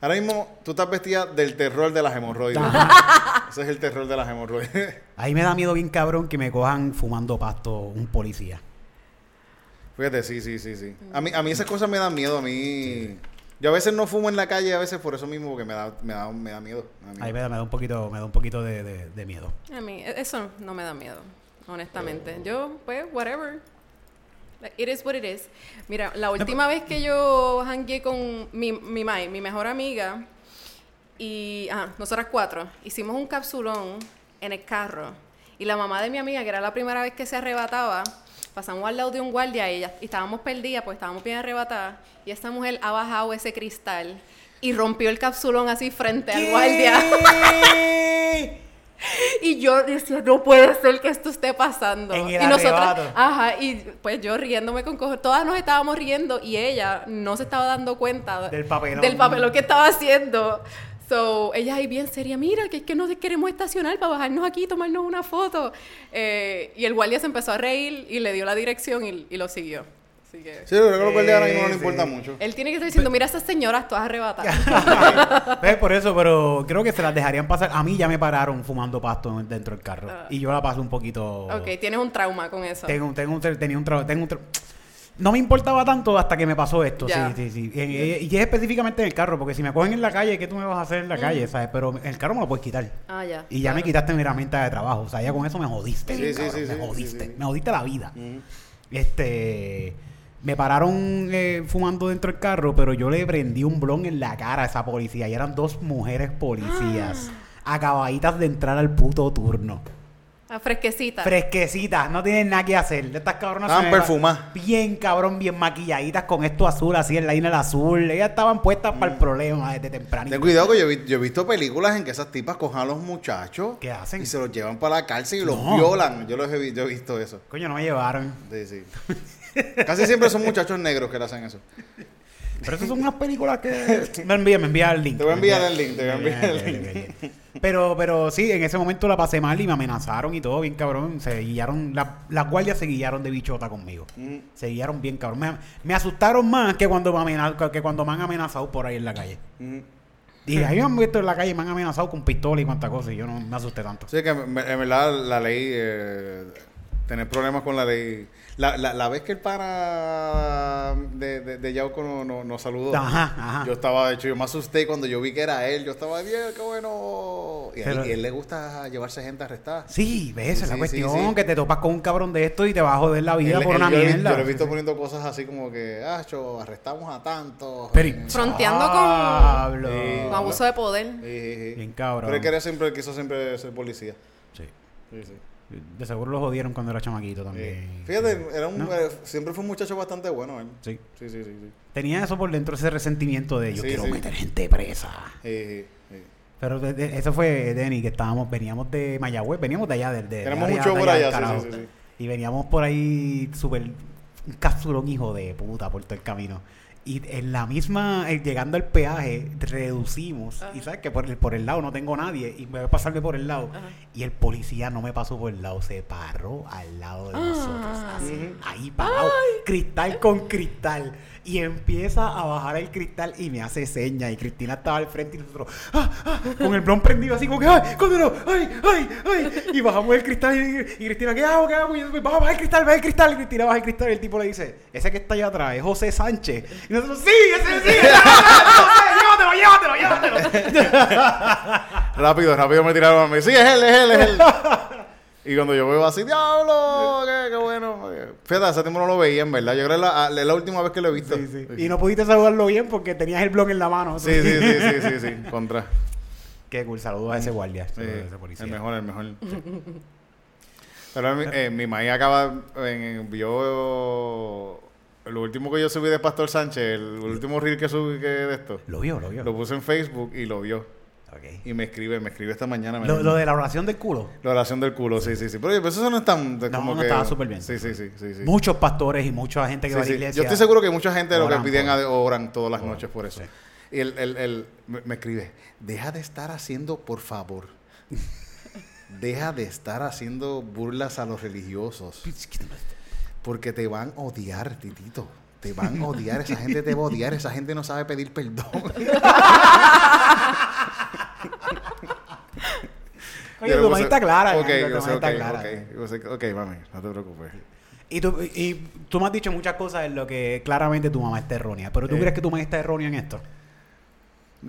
Ahora mismo tú estás vestida del terror de las hemorroides. Ese es el terror de las hemorroides. Ahí me da miedo bien cabrón que me cojan fumando pasto un policía. Fíjate, sí, sí, sí, sí. A mí, a mí esas cosas me dan miedo. A mí... Yo a veces no fumo en la calle, a veces por eso mismo, porque me da, me da, me da miedo. me da miedo. Ahí me da, me da un poquito, me da un poquito de, de- de miedo. A mí, e- eso no me da miedo, honestamente. Yo, pues, whatever. It is what it is. Mira, la última vez que yo hangué con mi, mi Mai, mi mejor amiga, y ajá, nosotras cuatro, hicimos un capsulón en el carro. Y la mamá de mi amiga, que era la primera vez que se arrebataba, pasamos al lado de un guardia y, ella- y estábamos perdidas, pues estábamos bien arrebatadas. Y esta mujer ha bajado ese cristal y rompió el capsulón así frente al guardia. Y yo decía, no puede ser que esto esté pasando. En el y nosotros, arrebato. ajá, y pues yo riéndome con cojones, todas nos estábamos riendo y ella no se estaba dando cuenta Del papelón. del papelón que estaba haciendo. So, ella ahí bien seria, mira, que es que nos queremos estacionar para bajarnos aquí y tomarnos una foto. Eh, y el guardia se empezó a reír y le dio la dirección y, y lo siguió. Así que Sí, yo creo que los ahora mismo no le importa sí. mucho. él tiene que estar diciendo, mira a esas señoras todas arrebatadas. ¿Ves? Por eso, pero creo que se las dejarían pasar. A mí ya me pararon fumando pasto dentro del carro. Ah. Y yo la pasé un poquito. ok, tienes un trauma con eso. Tengo, tengo un, tenía un trabajo. Tengo un tra- No me importaba tanto hasta que me pasó esto. Sí, sí, sí. Y, y- y es específicamente en el carro, porque si me cogen en la calle, ¿qué tú me vas a hacer en la calle? ¿Sabes? Pero el carro me lo puedes quitar. Ah, ya. Y ya me quitaste mi herramienta de trabajo. O sea, ya con eso me jodiste. Sí, sí, cabrón, sí, me sí, jodiste. sí, sí. Me jodiste la vida. Mm. Este. Me pararon eh, fumando dentro del carro, pero yo le prendí un blon en la cara a esa policía. Y eran dos mujeres policías. Acabaditas de entrar al puto turno. Ah, fresquecita. Fresquecitas, no tienen nada que hacer. De estas cabronas Estaban perfumadas. Bien cabrón, bien maquilladitas con esto azul, así el liner azul. Ellas estaban puestas para el problema desde tempranito. Ten cuidado que yo, he vi- yo he visto películas en que esas tipas cojan a los muchachos ¿Qué hacen? y se los llevan para la cárcel y los violan. Yo los he, yo he visto eso. Coño, no me llevaron. Sí, sí. Casi siempre son muchachos negros que le hacen eso. Pero esas son unas películas que... me envía, me envía el link. Te voy a enviar el link, te voy a enviar el link. Pero, pero sí, en ese momento la pasé mal y me amenazaron y todo bien cabrón. Se guiaron, la- las guardias se guiaron de bichota conmigo. Mm. Se guiaron bien cabrón. Me, me asustaron más que cuando me, que cuando me han amenazado por ahí en la calle. Mm. Y ahí me han visto en la calle me han amenazado con pistola y cuanta cosa y yo no me asusté tanto. Sí, que en verdad la ley, eh, tener problemas con la ley. La, la, la vez que el pana de, de, de Yauco nos no, nos saludó, Ajá, ajá. yo estaba, de hecho, yo me asusté cuando yo vi que era él. Yo estaba, bien, qué bueno. y, a él, y a él le gusta llevarse gente arrestada. Sí, ves, esa es la Sí, cuestión, sí, sí. que te topas con un cabrón de esto y te va a joder la vida Él- por él- una yo, mierda. yo lo he visto Sí, sí. poniendo cosas así como que, ah, cho, arrestamos a tantos. Pero, Eh, Fronteando con- Pablo. Sí. Con abuso de poder. sí, sí, sí. Bien cabrón. Pero él quería siempre, él quiso siempre ser policía. Sí. Sí, sí. De seguro lo jodieron cuando era chamaquito también. Fíjate, era un, ¿No? eh, siempre fue un muchacho bastante bueno él. Sí. Sí, sí, sí. sí. Tenía eso por dentro, ese resentimiento de yo Sí, quiero sí. meter gente presa. Sí, sí. Pero de- de- eso fue Denny, que estábamos, veníamos de Mayagüez, veníamos de allá, del de, Tenemos de de por del allá, sí, carajo. sí, sí, sí. Y veníamos por ahí súper un capsulón hijo de puta por todo el camino. Y en la misma, eh, llegando al peaje, reducimos. Ajá. Y sabes que por el, por el lado no tengo nadie. Y me voy a pasarme por el lado. Ajá. Y el policía no me pasó por el lado, se paró al lado de Ah. nosotros. Así, ahí parado, cristal con cristal. Y empieza a bajar el cristal y me hace señas. Y Cristina estaba al frente y nosotros, ah, ah, con el blon prendido así como que, ¡ay, cóndelo! ¡ay, ay, ay! Y bajamos el cristal y, y Cristina, ¿qué hago? ¿qué hago? Y yo, baja, baja el cristal, baja el cristal. Y Cristina baja el cristal y el tipo le dice, ese que está allá atrás es José Sánchez. Y nosotros, ¡sí, ese sí! ¡Llévatelo, llévatelo, llévatelo! Rápido, rápido me tiraron a mí. Sí, es él, es él, es él. y cuando yo veo así, diablo, qué, qué bueno. Fíjate, hace tiempo no lo veía, en verdad. Yo creo que es la, última vez que lo he visto. Sí, sí. Y no pudiste saludarlo bien porque tenías el blog en la mano. Sí, sí, sí, sí, sí, sí, contra. Qué cool, saludos a ese guardia. Sí, a ese policía. el mejor, el mejor. Pero mi, eh, mi maíz acaba, en, vio lo último que yo subí de Pastor Sánchez, el último reel que subí que de esto. Lo vio, lo vio. Lo puse en Facebook y lo vio. Y me escribe, me escribe esta mañana. me Lo, de la oración del culo. La oración del culo, sí, sí, sí. Pero oye, pues eso no es tan... de- No, como no que, estaba súper bien. Sí, sí, sí, sí. sí. Muchos pastores y mucha gente que Sí, va a la iglesia. Yo estoy seguro que mucha gente lo que piden por- oran todas las Oran, noches por eso. sí. Y él, él- él me, me escribe, deja de estar haciendo, por favor, deja de estar haciendo burlas a los religiosos, porque te van a odiar, titito. Te van a odiar, esa gente te va a odiar, esa gente no sabe pedir perdón. Oye, tu mamá está clara. Ok, Ñango, tu yo mamá sé, está ok, clara. ok, yo sé, ok, mami, no te preocupes. Y tú, y tú me has dicho muchas cosas en lo que claramente tu mamá está errónea. Pero tú Eh. crees que tu mamá está errónea en esto.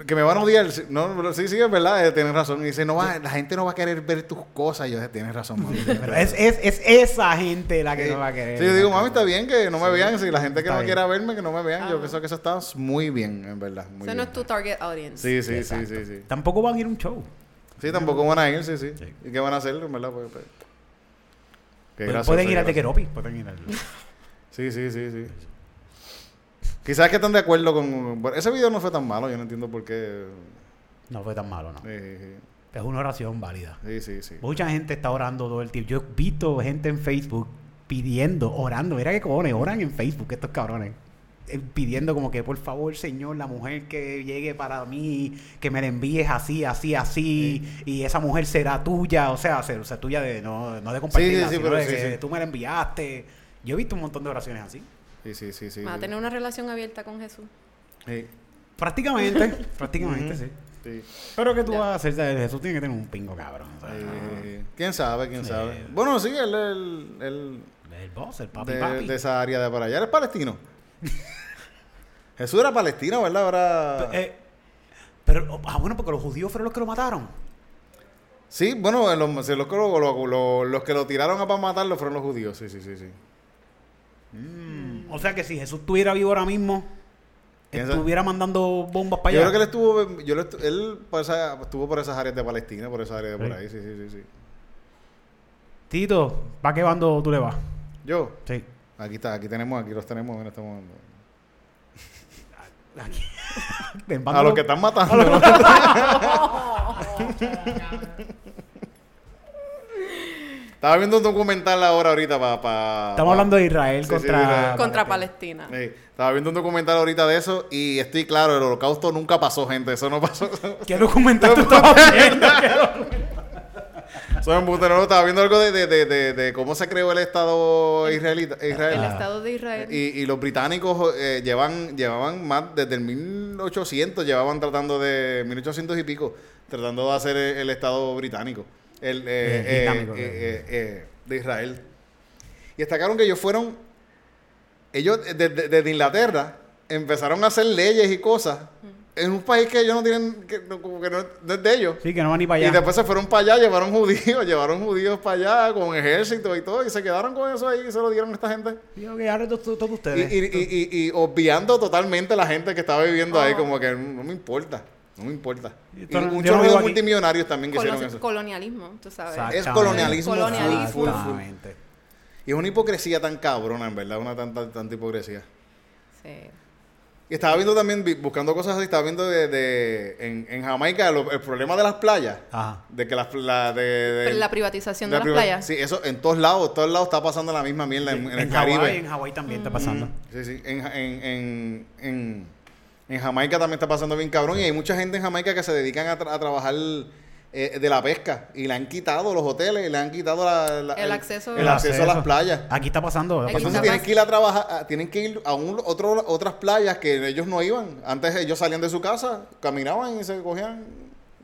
Que me van a odiar. sí, No, pero sí, sí, es verdad, eh, tienes razón. Y dice, no va, la gente no va a querer ver tus cosas. Y yo, tienes razón, mami. Pero razón". es, es, es esa gente la que Sí. no va a querer. Sí, yo digo, mami, está bien que no me vean. Si la gente que no bien. quiera verme, que no me vean. Yo Ah. pienso que eso está muy bien, en verdad. Muy Ese bien. no es tu target audience. Sí, sí, sí, Exacto. sí, sí. Tampoco van a ir a un show. Sí, tampoco van a ir, sí, sí. Sí. ¿Y qué van a hacer, en verdad? Pues, pues. Qué Pueden- gracioso, pueden ir qué a gracioso. Tequeropi. Pueden ir al... Sí, sí, sí, sí. Quizás que están de acuerdo con... Ese video no fue tan malo, yo no entiendo por qué. No fue tan malo, no. Sí, Es una oración válida. sí, sí. sí. Mucha gente está orando todo el tiempo. Yo he visto gente en Facebook pidiendo, orando. Mira qué cojones, oran en Facebook estos cabrones. Eh, Pidiendo como que por favor, Señor, la mujer que llegue para mí, que me la envíes así, así, así, y esa mujer será tuya, o sea, ser- o sea, tuya de no, no de compartirla, sí, sino pero de que tú me la enviaste. Yo he visto un montón de oraciones así. Sí, sí, sí, sí. Vas a tener una relación abierta con Jesús. Sí, Prácticamente, prácticamente, sí. sí. Pero que tú Ya. vas a hacer, Jesús tiene que tener un pingo cabrón. Eh, ¿Quién sabe? ¿Quién Sí. sabe? Bueno, sí, él el, el, el boss, el papi de, papi. de esa área de por allá. Él es palestino. Jesús era palestino, ¿verdad? Ahora... Eh, pero, ah, bueno, porque los judíos fueron los que lo mataron. Sí, bueno, los, sí, los que lo- lo- lo- los que lo tiraron a para matarlo fueron los judíos. Sí, sí, sí, sí. O sea que si Jesús estuviera vivo ahora mismo, estuviera mandando bombas para Yo allá. creo que él estuvo, yo lo estu- él por esa- estuvo por esas áreas de Palestina, por esas áreas de por ahí, sí, sí, sí, sí. Tito, ¿para qué bando tú le vas? Yo, Sí. aquí está, aquí tenemos, aquí los tenemos en este momento. Aquí. A los que están matando. Estaba viendo un documental ahora ahorita para... Estamos hablando de Israel Sí, sí, contra... de Israel. Contra Palestina. Sí, estaba viendo un documental ahorita de eso y estoy claro, el holocausto nunca pasó, gente. Eso no pasó. ¿Qué documental tú estabas viendo? Eso es embuste, no, estaba viendo algo de, de, de, de, de cómo se creó el Estado israelita, Israel. El. Estado de Israel. Y, y los británicos eh, llevan, llevaban más, desde el 1800, llevaban tratando de, 1800 y pico, tratando de hacer el, el Estado británico, el, eh, Eh, eh, eh, eh, eh, de Israel. Y destacaron que ellos fueron, ellos desde, desde Inglaterra empezaron a hacer leyes y cosas en un país que ellos no tienen, que, no- como que no, no es de ellos. Sí, que no van ni para Y allá. después se fueron para allá, llevaron judíos, llevaron judíos para allá con ejército y todo, y se quedaron con eso ahí y se lo dieron a esta gente. Digo que ahora todos todo Y, ustedes. y, y, y- y obviando totalmente la gente que estaba viviendo ahí, como que no me importa, no me importa. Y un chorro de multimillonarios también que hicieron Colo- eso. colonialismo, tú sabes. Es colonialismo. Colonialismo. full, full, full. Exactamente. Y es una hipocresía tan cabrona, en verdad, una tanta, tanta hipocresía. Sí. Y estaba viendo también, buscando cosas así, estaba viendo de, de- en, en Jamaica lo- el problema de las playas. Ajá. De que las la, de, la privatización de, la las priva- playas. Sí, eso en todos lados, en todos lados está pasando la misma mierda en, en el Caribe. En Hawái también está pasando. Sí, sí. En, en, en, Jamaica también está pasando bien cabrón. Y hay mucha gente en Jamaica que se dedican a, tra- a trabajar eh, de la pesca. Y le han quitado los hoteles, y le han quitado la- la- El acceso. el El acceso a las playas. Aquí está pasando. Aquí Entonces está tienen pas- que ir a trabajar, a- tienen que ir a un, otro, otras playas que ellos no iban. Antes ellos salían de su casa, caminaban y se cogían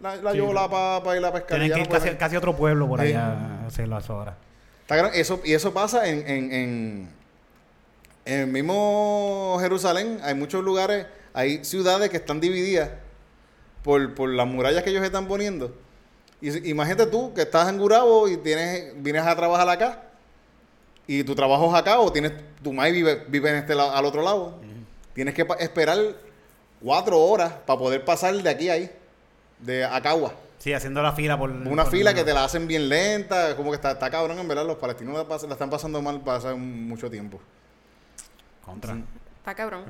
la, la Sí. yola para ir a pescar. Tienen que no ir casi, casi a otro pueblo por Sí. allá a hacerlo a esa hora. Está gran- eso, y eso pasa en, en, en, en el mismo Jerusalén. Hay muchos lugares, hay ciudades que están divididas por, por las murallas que ellos están poniendo. Y imagínate tú que estás en Gurabo y tienes, vienes a trabajar acá. Y tu trabajo es acá o tienes, tu madre vive, vive en este lado, al otro lado. Tienes que esperar cuatro horas para poder pasar de aquí a ahí, de Acagua. Sí, haciendo la fila por... Una por- fila que te la hacen bien lenta, como que está, está cabrón, en verdad. Los palestinos la, pas- la están pasando mal para hace mucho tiempo. Contra. Está cabrón.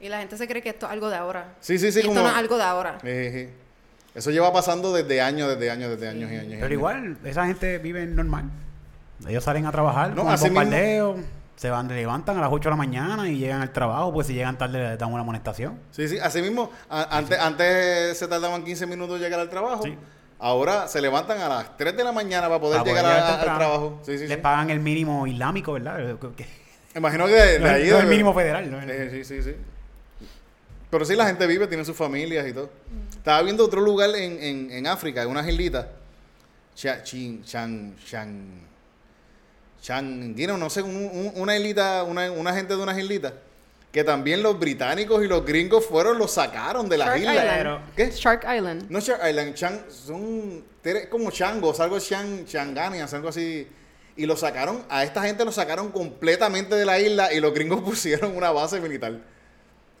Y la gente se cree que esto es algo de ahora. Sí, sí, sí, y como. esto no es algo de ahora. Eh, eh, eh. Eso lleva pasando desde años, desde años, desde años y años. Pero años. igual, esa gente vive normal. Ellos salen a trabajar No, con el así mismo. bombardeo, se van, levantan a las 8 de la mañana y llegan al trabajo, pues si llegan tarde les dan una amonestación. Sí, sí, así mismo. a- antes, antes se tardaban 15 minutos en llegar al trabajo. Sí. Ahora se levantan a las 3 de la mañana para poder Para llegar, poder a- al trabajo. Sí, sí, Les sí. pagan el mínimo islámico, ¿verdad? Imagino que de, de ahí. no el mínimo federal. ¿no? Sí, sí, sí. Pero sí, la gente vive, tiene sus familias y todo. Estaba viendo otro lugar en, en, en África, en unas islitas. Chan, chan, Changuino, no sé, un- un- una islita, una, una gente de unas islitas. Que también los británicos y los gringos fueron, los sacaron de las islas. Island. ¿Qué? Shark Island. No Shark Island, Chang, son como changos, algo chang, changanias, algo así. Y lo sacaron, a esta gente lo sacaron completamente de la isla y los gringos pusieron una base militar.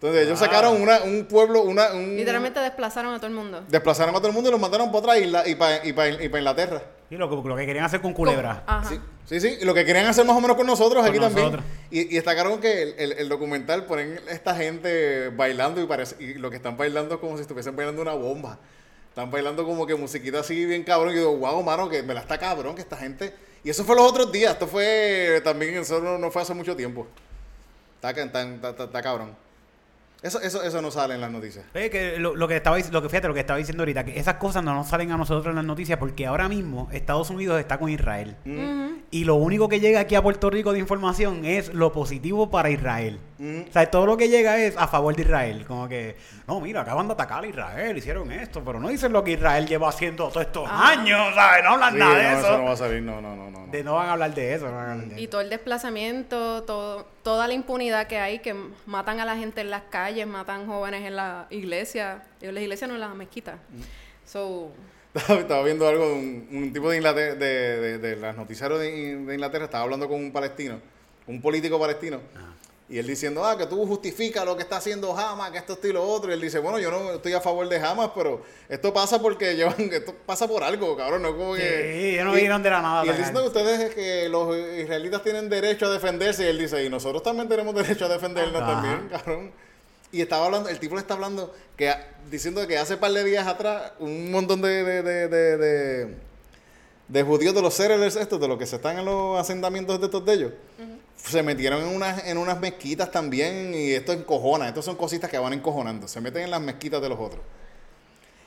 Entonces ellos sacaron una, un pueblo, una, un, Literalmente desplazaron a todo el mundo. desplazaron a todo el mundo y los mandaron para otra isla y para y pa, y pa Inglaterra. Y lo, que- lo que querían hacer con Culebra. Ajá. Sí, sí, sí, y lo que querían hacer más o menos con nosotros Con aquí también. Y, y destacaron que el, el- el documental ponen esta gente bailando y, parece, y lo que están bailando es como si estuviesen bailando una bomba. Están bailando como que musiquita así bien cabrón. Y yo digo, wow, mano, que me la está cabrón, que esta gente... Y eso fue los otros días, esto fue también, eso no, no fue hace mucho tiempo. Está, está- está- está cabrón. Eso, eso, eso no sale en las noticias. Eh, que lo, lo que estaba lo que fíjate lo que estaba diciendo ahorita, que esas cosas no nos salen a nosotros en las noticias porque ahora mismo Estados Unidos está con Israel. Ujú. Y lo único que llega aquí a Puerto Rico de información es lo positivo para Israel. Mm. O sea, todo lo que llega es a favor de Israel. Como que, no, mira, acaban de atacar a Israel, hicieron esto, pero no dicen lo que Israel lleva haciendo todos estos Ah. años, ¿sabes? No hablan Sí, nada de no, eso. no va a salir, no, no, no. no, no. De- no van a hablar de eso. no van a hablar de Y eso. todo el desplazamiento, todo, toda la impunidad que hay, que matan a la gente en las calles, matan jóvenes en la iglesia. En las iglesias no en las mezquitas. Mm. So, Estaba, viendo algo de un, un tipo de Inglaterra, de, de, de las noticiarios de, de Inglaterra, estaba hablando con un palestino, un político palestino, y él diciendo, ah, que tú justificas lo que está haciendo Hamas, que esto, esto y lo otro, y él dice, bueno, yo no estoy a favor de Hamas, pero esto pasa porque llevan, esto pasa por algo, cabrón, no es como que... Sí, ellos no vinieron de la nada Y él diciendo que ustedes, que los israelitas tienen derecho a defenderse, y él dice, y nosotros también tenemos derecho a defendernos Ajá. también, cabrón. Y estaba hablando, el tipo le está hablando, que diciendo que hace par de días atrás, un montón de, de, de, de, de- de judíos de los settlers estos, de los que se están en los asentamientos de estos de ellos, se metieron en unas, en unas mezquitas también, y esto encojona, estos son cositas que van encojonando, se meten en las mezquitas de los otros.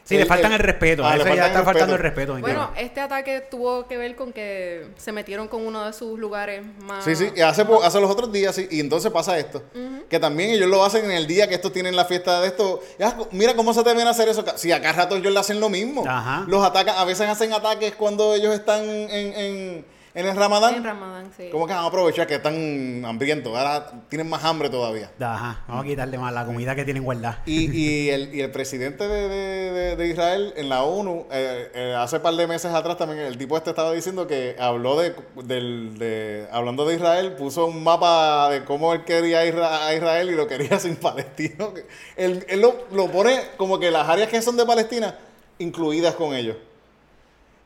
Sí, le faltan el- el respeto. Ah, eso ya está faltando el respeto. bueno, este ataque tuvo que ver con que se metieron con uno de sus lugares más... Sí, sí, y hace, hace los otros días, sí, y entonces pasa esto. Que también ellos lo hacen en el día que estos tienen la fiesta de esto. Ya, mira cómo se te ven a hacer eso. Si acá rato ellos le hacen lo mismo. Ajá. Los atacan, a veces hacen ataques cuando ellos están en, en, En el Ramadán. En Ramadán, sí. ¿Cómo que van a aprovechar que están hambrientos? Ahora tienen más hambre todavía. Ajá, vamos a quitarle más la comida que tienen guardada. Y, y, el, y el presidente de, de- de- de Israel en la ONU, eh, eh, hace par de meses atrás también, el tipo este estaba diciendo que habló de, del, de hablando de Israel, puso un mapa de cómo él quería ir a Israel y lo quería sin palestinos. Él, él lo, lo pone como que las áreas que son de Palestina incluidas con ellos.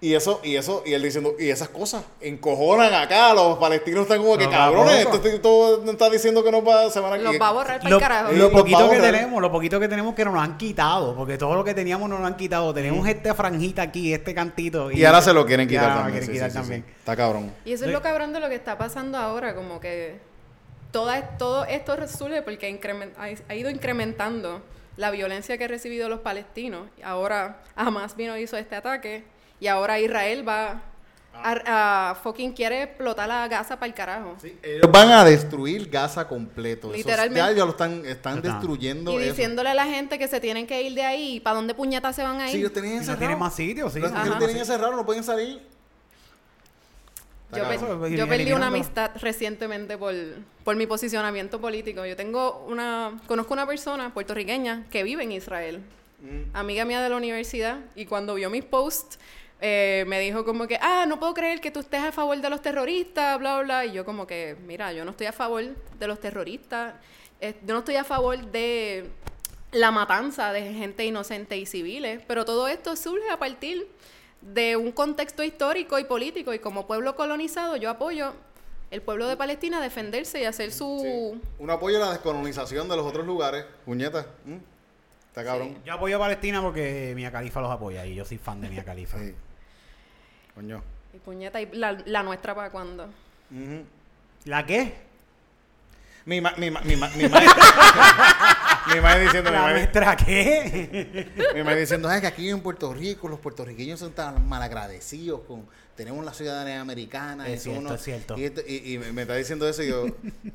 Y eso, y eso, y él diciendo, y esas cosas encojonan acá, los palestinos están como que cabrones, esto todo está diciendo que no va, se van a Los va a borrar para Lo, el carajo. Lo los poquito que tenemos, lo poquito que tenemos que nos lo han quitado, porque todo lo que teníamos nos lo han quitado. Tenemos esta franjita aquí, este cantito. Y ahora se lo quieren quitar también. quieren sí, quitar sí, también. sí. Está cabrón. Y eso es lo cabrón de lo que está pasando ahora, como que toda, todo esto surge porque ha, ha ido incrementando la violencia que han recibido los palestinos. Ahora Hamas vino y hizo este ataque y ahora Israel va a, a fucking quiere explotar la Gaza para el carajo. Ellos van a destruir Gaza completo. Eso Literalmente. ya ellos lo están, están Ajá. destruyendo. Y eso. diciéndole a la gente que se tienen que ir de ahí, ¿para dónde puñetas se van a ir? Sí, ellos tenían Y no encerrado. tienen más sitios, sí. Los- tienen encerrado, no pueden salir. Yo, perdí una amistad recientemente por, por mi posicionamiento político. Yo tengo una, conozco una persona puertorriqueña que vive en Israel, Mm. amiga mía de la universidad, y cuando vio mis posts eh, me dijo como que, ah, no puedo creer que tú estés a favor de los terroristas, bla, bla, bla. Y yo como que, mira, yo no estoy a favor de los terroristas, eh, yo no estoy a favor de la matanza de gente inocente y civiles, pero todo esto surge a partir de un contexto histórico y político y como pueblo colonizado yo apoyo el pueblo de Palestina a defenderse y hacer su... Sí. Un apoyo a la descolonización de los otros lugares. Puñeta. ¿Mm? Está cabrón. Yo apoyo a Palestina porque Mia Califa los apoya y yo soy fan de Mia Califa. Sí. Coño. Y puñeta, y la, la nuestra para cuando. Ujú. ¿La qué? Mi ma, mi ma, mi ma, mi ma- mi ma diciendo, mi ¿La ma- nuestra qué? Mi madre diciendo, "Ay, que aquí en Puerto Rico los puertorriqueños son tan malagradecidos con tenemos la ciudadanía americana Es cierto, es cierto. Y, esto- y- y me está diciendo eso y yo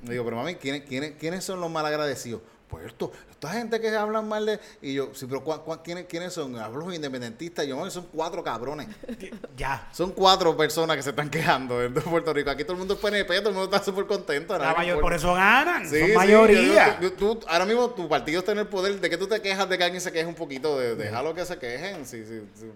le digo, pero mami, ¿quiénes, quiénes, quiénes son los malagradecidos? Esto, esta gente que hablan mal de... Y yo, sí, pero ¿cuá- cuá- quiénes, quiénes son? Hablo los independentistas. Yo, son cuatro cabrones. ya. Son cuatro personas que se están quejando en Puerto Rico. Aquí todo el mundo es PNP, todo el mundo está súper contento. La mayor- por eso ganan. Sí, son sí, mayoría. yo- yo- tú- ahora mismo tu partido está en el poder. ¿De qué tú te quejas de que alguien se queje un poquito? De, déjalo que se quejen. Sí, sí, sí.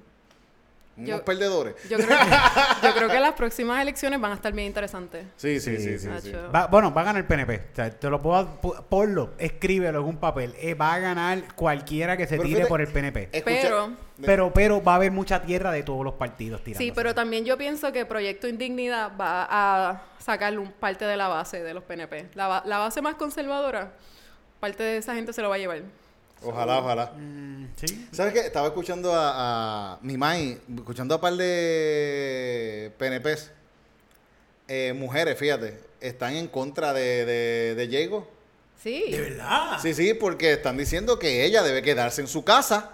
Unos Yo- perdedores. Yo creo, que, yo creo que las próximas elecciones van a estar bien interesantes. Sí, sí, sí, Sí, sí. sí. Nacho. Va- bueno, va a ganar el PNP. O sea, te lo puedo... pu- Ponlo, escríbelo en un papel. Eh, va a ganar cualquiera que se Pero tire fíjate- por el PNP. Escucha- Pero- Pero, pero va a haber mucha tierra de todos los partidos tirando. Sí, pero también yo pienso que Proyecto Indignidad va a sacar un parte de la base de los PNP. La base más conservadora, parte de esa gente se lo va a llevar. Ojalá, ojalá. Mm, sí. ¿Sabes qué? Estaba escuchando a, a mi mai, escuchando a par de PNPs. Eh, mujeres, fíjate, están en contra de, de, de Diego. Sí. De verdad. Sí, sí, porque están diciendo que ella debe quedarse en su casa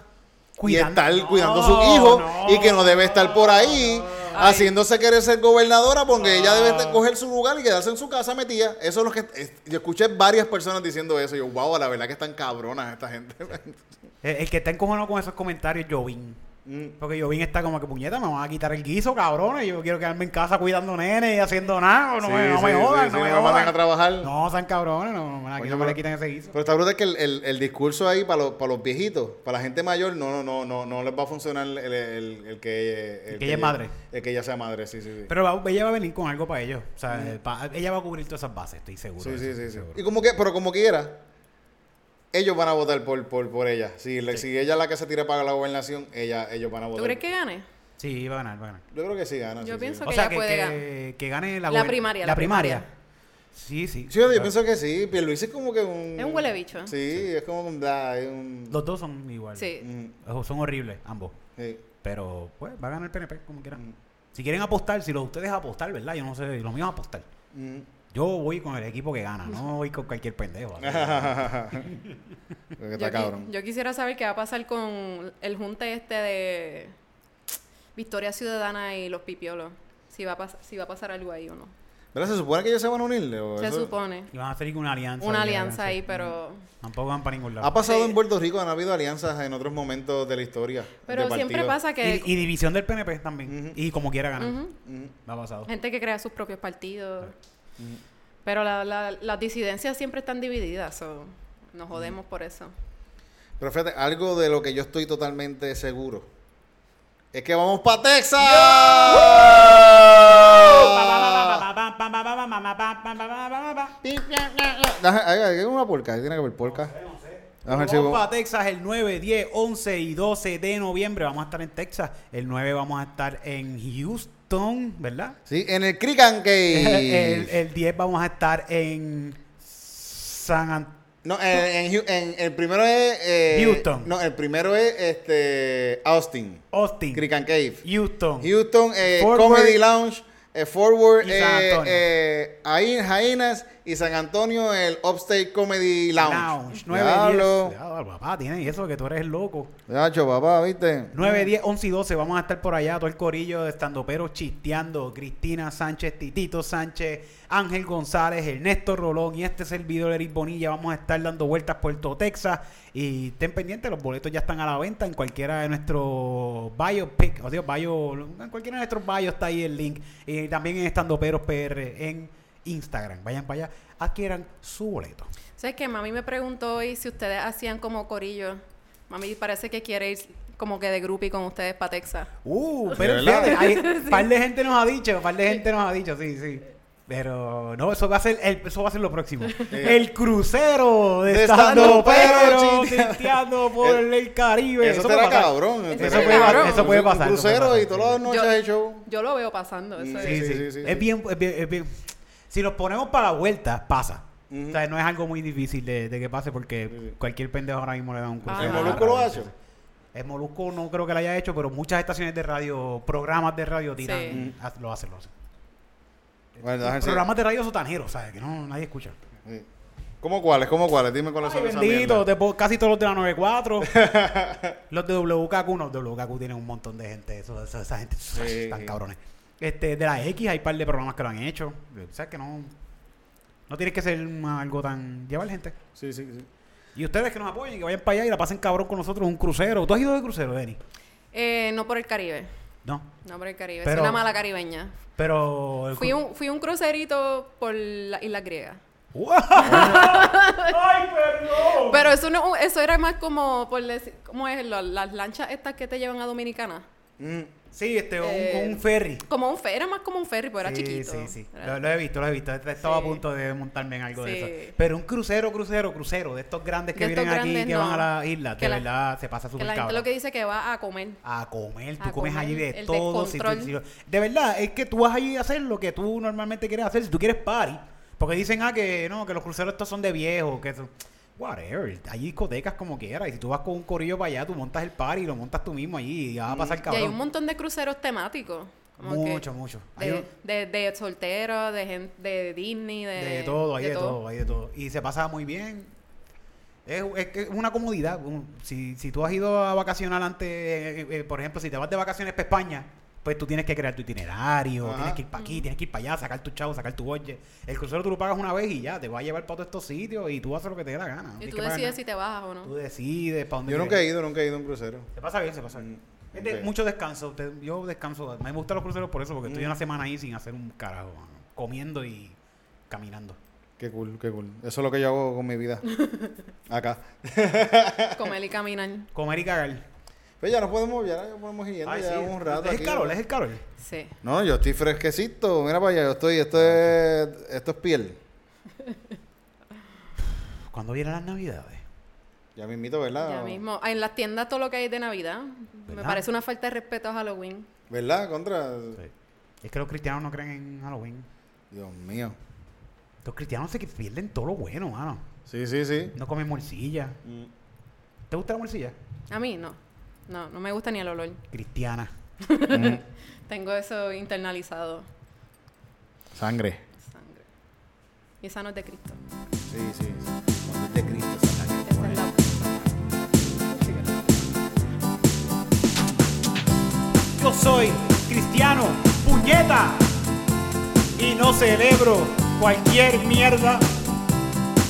Cuidando- y estar No, cuidando a su hijo no, y que no debe estar por ahí haciéndose querer ser gobernadora porque ella debe coger su lugar y quedarse en su casa metida. Eso es lo que es- yo escuché varias personas diciendo eso. Y yo, wow, la verdad que están cabronas esta gente. El, el que está encojonado con esos comentarios Jovín. Mm. Porque Jovín está como que puñeta, me van a quitar el guiso, cabrones. Yo quiero quedarme en casa cuidando nenes y haciendo nada. No, Sí, me, no sí, me jodan, sí, no me jodan. a trabajar. No, sean cabrones, no, no, aquí no me pero- le quiten ese guiso. Pero está brutal que el, el- el discurso ahí para los, para los viejitos, para la gente mayor, no, no, no, no, no les va a funcionar el, el- que, el que ella es madre. El que ella sea madre, sí, sí, sí. Pero va- ella va a venir con algo para ellos. O sea, pa- ella va a cubrir todas esas bases, estoy seguro. Sí, sí, sí, estoy sí. seguro. Y como que, pero como quiera, ellos van a votar por, por, por ella. Si, le- si ella es la que se tire para la gobernación, ella, ellos van a votar. ¿Tú crees que gane? Sí, va a ganar, va a ganar. Yo creo que sí gana. Yo sí, pienso sí. O que sea, ella que, puede que- ganar. que gane la, La primaria, La la primaria. primaria. Sí, sí. Sí, yo, pienso que sí. Pierluisi es como que un... Es un huele bicho. Sí, es como un... da, es un Los dos son iguales. Sí. Mm, Ojo, Son horribles, ambos. sí. Pero, pues, va a ganar el PNP, como quieran. Mm. Si quieren apostar, si los ustedes apostar, ¿verdad? Yo no sé, los míos apostar. Mm. Yo voy con el equipo que gana, no voy con cualquier pendejo. Yo, qui- cabrón. yo quisiera saber qué va a pasar con el junte este de Victoria Ciudadana y los pipiolos. Si va a, pas- si va a pasar algo ahí o no. Pero se supone que ellos se van a unir. ¿o Se eso? supone. Y van a hacer una alianza. Una alianza ahí, pero... Tampoco van para ningún lado. Ha pasado Sí. en Puerto Rico, han habido alianzas en otros momentos de la historia. Pero siempre pasa que... Y, y división del PNP también. Y como quiera ganar. Ha pasado. Gente que crea sus propios partidos. Pero la- la- las disidencias siempre están divididas. so, nos jodemos por eso. Pero fíjate, algo de lo que yo estoy totalmente seguro es que vamos para Texas. Hay una polka, tiene que haber polka. Vamos a Vamos para Texas el 9, 10, 11 y 12 de noviembre. Vamos a estar en Texas. El 9 vamos a estar en Houston, ¿verdad? Sí, en el Creek and Cave. El, el 10 vamos a estar en San Antonio. No, en, en el primero es. eh, Houston. No, el primero es este, Austin. Austin, Creek and Cave. Houston, Houston, eh, Comedy. Lounge, eh, Forward, Y San eh, Antonio. eh, ahí en Jainas y San Antonio, el Upstate Comedy Lounge. Lounge. 9, Diablo. 10. Diablo, papá, tiene eso que tú eres el loco. Yacho, papá, ¿viste? 9, 10, 11 y 12 vamos a estar por allá, todo el corillo de estandoperos chisteando, Cristina Sánchez, Titito Sánchez, Ángel González, Ernesto Rolón y este servidor Eric Bonilla. Vamos a estar dando vueltas por todo Texas y estén pendientes, los boletos ya están a la venta en cualquiera de nuestros biopic, o sea, bio, en cualquiera de nuestros bios está ahí el link y también en estandoperos PR en Instagram. Vayan para allá, adquieran su boleto. ¿Sabes qué? Mami me preguntó hoy si ustedes hacían como corillo. Mami parece que quiere ir como que de groupie con ustedes para Texas. Uh, ¿De pero fíjate, hay, par de gente nos ha dicho, par de gente nos ha dicho, sí, sí. Pero no, eso va a ser, el- eso va a ser lo próximo. El crucero de, De estando pero chisteando. por El- el Caribe. Eso, puede será cabrón. Eso Eso puede, cabrón. eso puede Un pasar. eso puede crucero pasar, y todas las sí. noches Yo- de show. Yo lo veo pasando. Eso Sí, es. Sí, sí, sí, sí, Es, sí. bien, es bien- es bien- Si nos ponemos para la vuelta, pasa. O sea, no es algo muy difícil de, de que pase porque Sí, sí. cualquier pendejo ahora mismo le da un crucero. ¿El Ajá. Molusco lo ha hecho? El Molusco no creo que lo haya hecho, pero muchas estaciones de radio, programas de radio tiran, Sí. lo hacen, lo hacen. Bueno, Programas de radio sotaneros, ¿sabes? Que no, nadie escucha. Sí. ¿Cómo cuáles? ¿Cómo cuáles? Dime cuáles Ay, son bendito, de casi todos los de la 94. los de WKQ, no, WKQ tienen un montón de gente. Eso, eso- esa gente están cabrones. Este, de la X hay un par de programas que lo han hecho. O sea que no. No tienes que ser algo tan. llevar gente. Sí, sí, sí. Y ustedes que nos apoyen, que vayan para allá y la pasen cabrón con nosotros un crucero. ¿Tú has ido de crucero, Denny? Eh, no por el Caribe. No. No por el Caribe. Pero- Soy una mala caribeña. Pero. Fui un, fui un crucerito por las Islas Griegas. ¡Ay, perdón! Pero eso no, eso era más como por decir, ¿cómo es? Las lanchas estas que te llevan a Dominicana. Mm. Sí, este, un- Eh, un, ferry. Como un ferry, era más como un ferry, pero era sí, chiquito. Sí, sí, Era- Lo, lo he visto, lo he visto. Estaba a Sí. punto de montarme en algo de eso. Pero un crucero, crucero, crucero, de estos grandes que estos vienen aquí, grandes, que no. van a la isla, de Que la- verdad se pasa que súper cabrón. lo que dice que va a comer. A comer, tú A comes comer, allí de todo. si si de verdad, es que tú vas allí a hacer lo que tú normalmente quieres hacer. Si tú quieres party, porque dicen, ah, que no, que los cruceros estos son de viejos, que son... Whatever, hay discotecas como quieras. Y si tú vas con un corillo para allá, tú montas el party y lo montas tú mismo allí y va a pasar Y cabrón. hay un montón de cruceros temáticos. como mucho, mucho. De, un- de, de solteros, de, gen- de Disney, de... De todo, hay de, todo. hay de todo. Y se pasa muy bien. Es, es una comodidad. Si, si tú has ido a vacacionar antes, eh, eh, por ejemplo, si te vas de vacaciones para España, pues tú tienes que crear tu itinerario, Ajá. tienes que ir para aquí, tienes que ir para allá, sacar tu chavo, sacar tu budget. El crucero tú lo pagas una vez y ya, te va a llevar para todos estos sitios y tú haces lo que te dé la gana. no Y tú decides nada. si te bajas o no. Tú decides para dónde Yo nunca he ido, nunca he ido a un crucero. Se pasa bien, se pasa bien. Mm, Es de mucho descanso. te- yo descanso. A mí me gustan los cruceros por eso, porque estoy Mm. una semana ahí sin hacer un carajo, mano. comiendo y caminando. Qué cool, qué cool. Eso es lo que yo hago con mi vida. Acá. Comer y caminar. Comer y cagar. Pues ya nos podemos, ya nos podemos ir yendo Ay, ya sí. un rato. Es el aquí, calor, ¿no? es el calor. Sí. No, yo estoy fresquecito. Mira para allá, yo estoy, esto es, esto es piel. ¿Cuándo vienen las navidades? Ya me invito, ¿verdad? Ya mismo. En las tiendas todo lo que hay de Navidad. Me parece una falta de respeto a Halloween. ¿Verdad? Contra. Es que los cristianos no creen en Halloween. Dios mío. Los cristianos se pierden todo lo bueno, mano. Sí, sí, sí. No comen morcilla. Mm. ¿Te gusta la morcilla? A mí no. No, no me gusta ni el olor. Cristiana. Mm. Tengo eso internalizado. Sangre. Sangre. Y esa no es de Cristo. Sí, sí. sí. Cuando es de Cristo, esa sangre. Esa es la... Yo soy cristiano, puñeta. y no celebro cualquier mierda.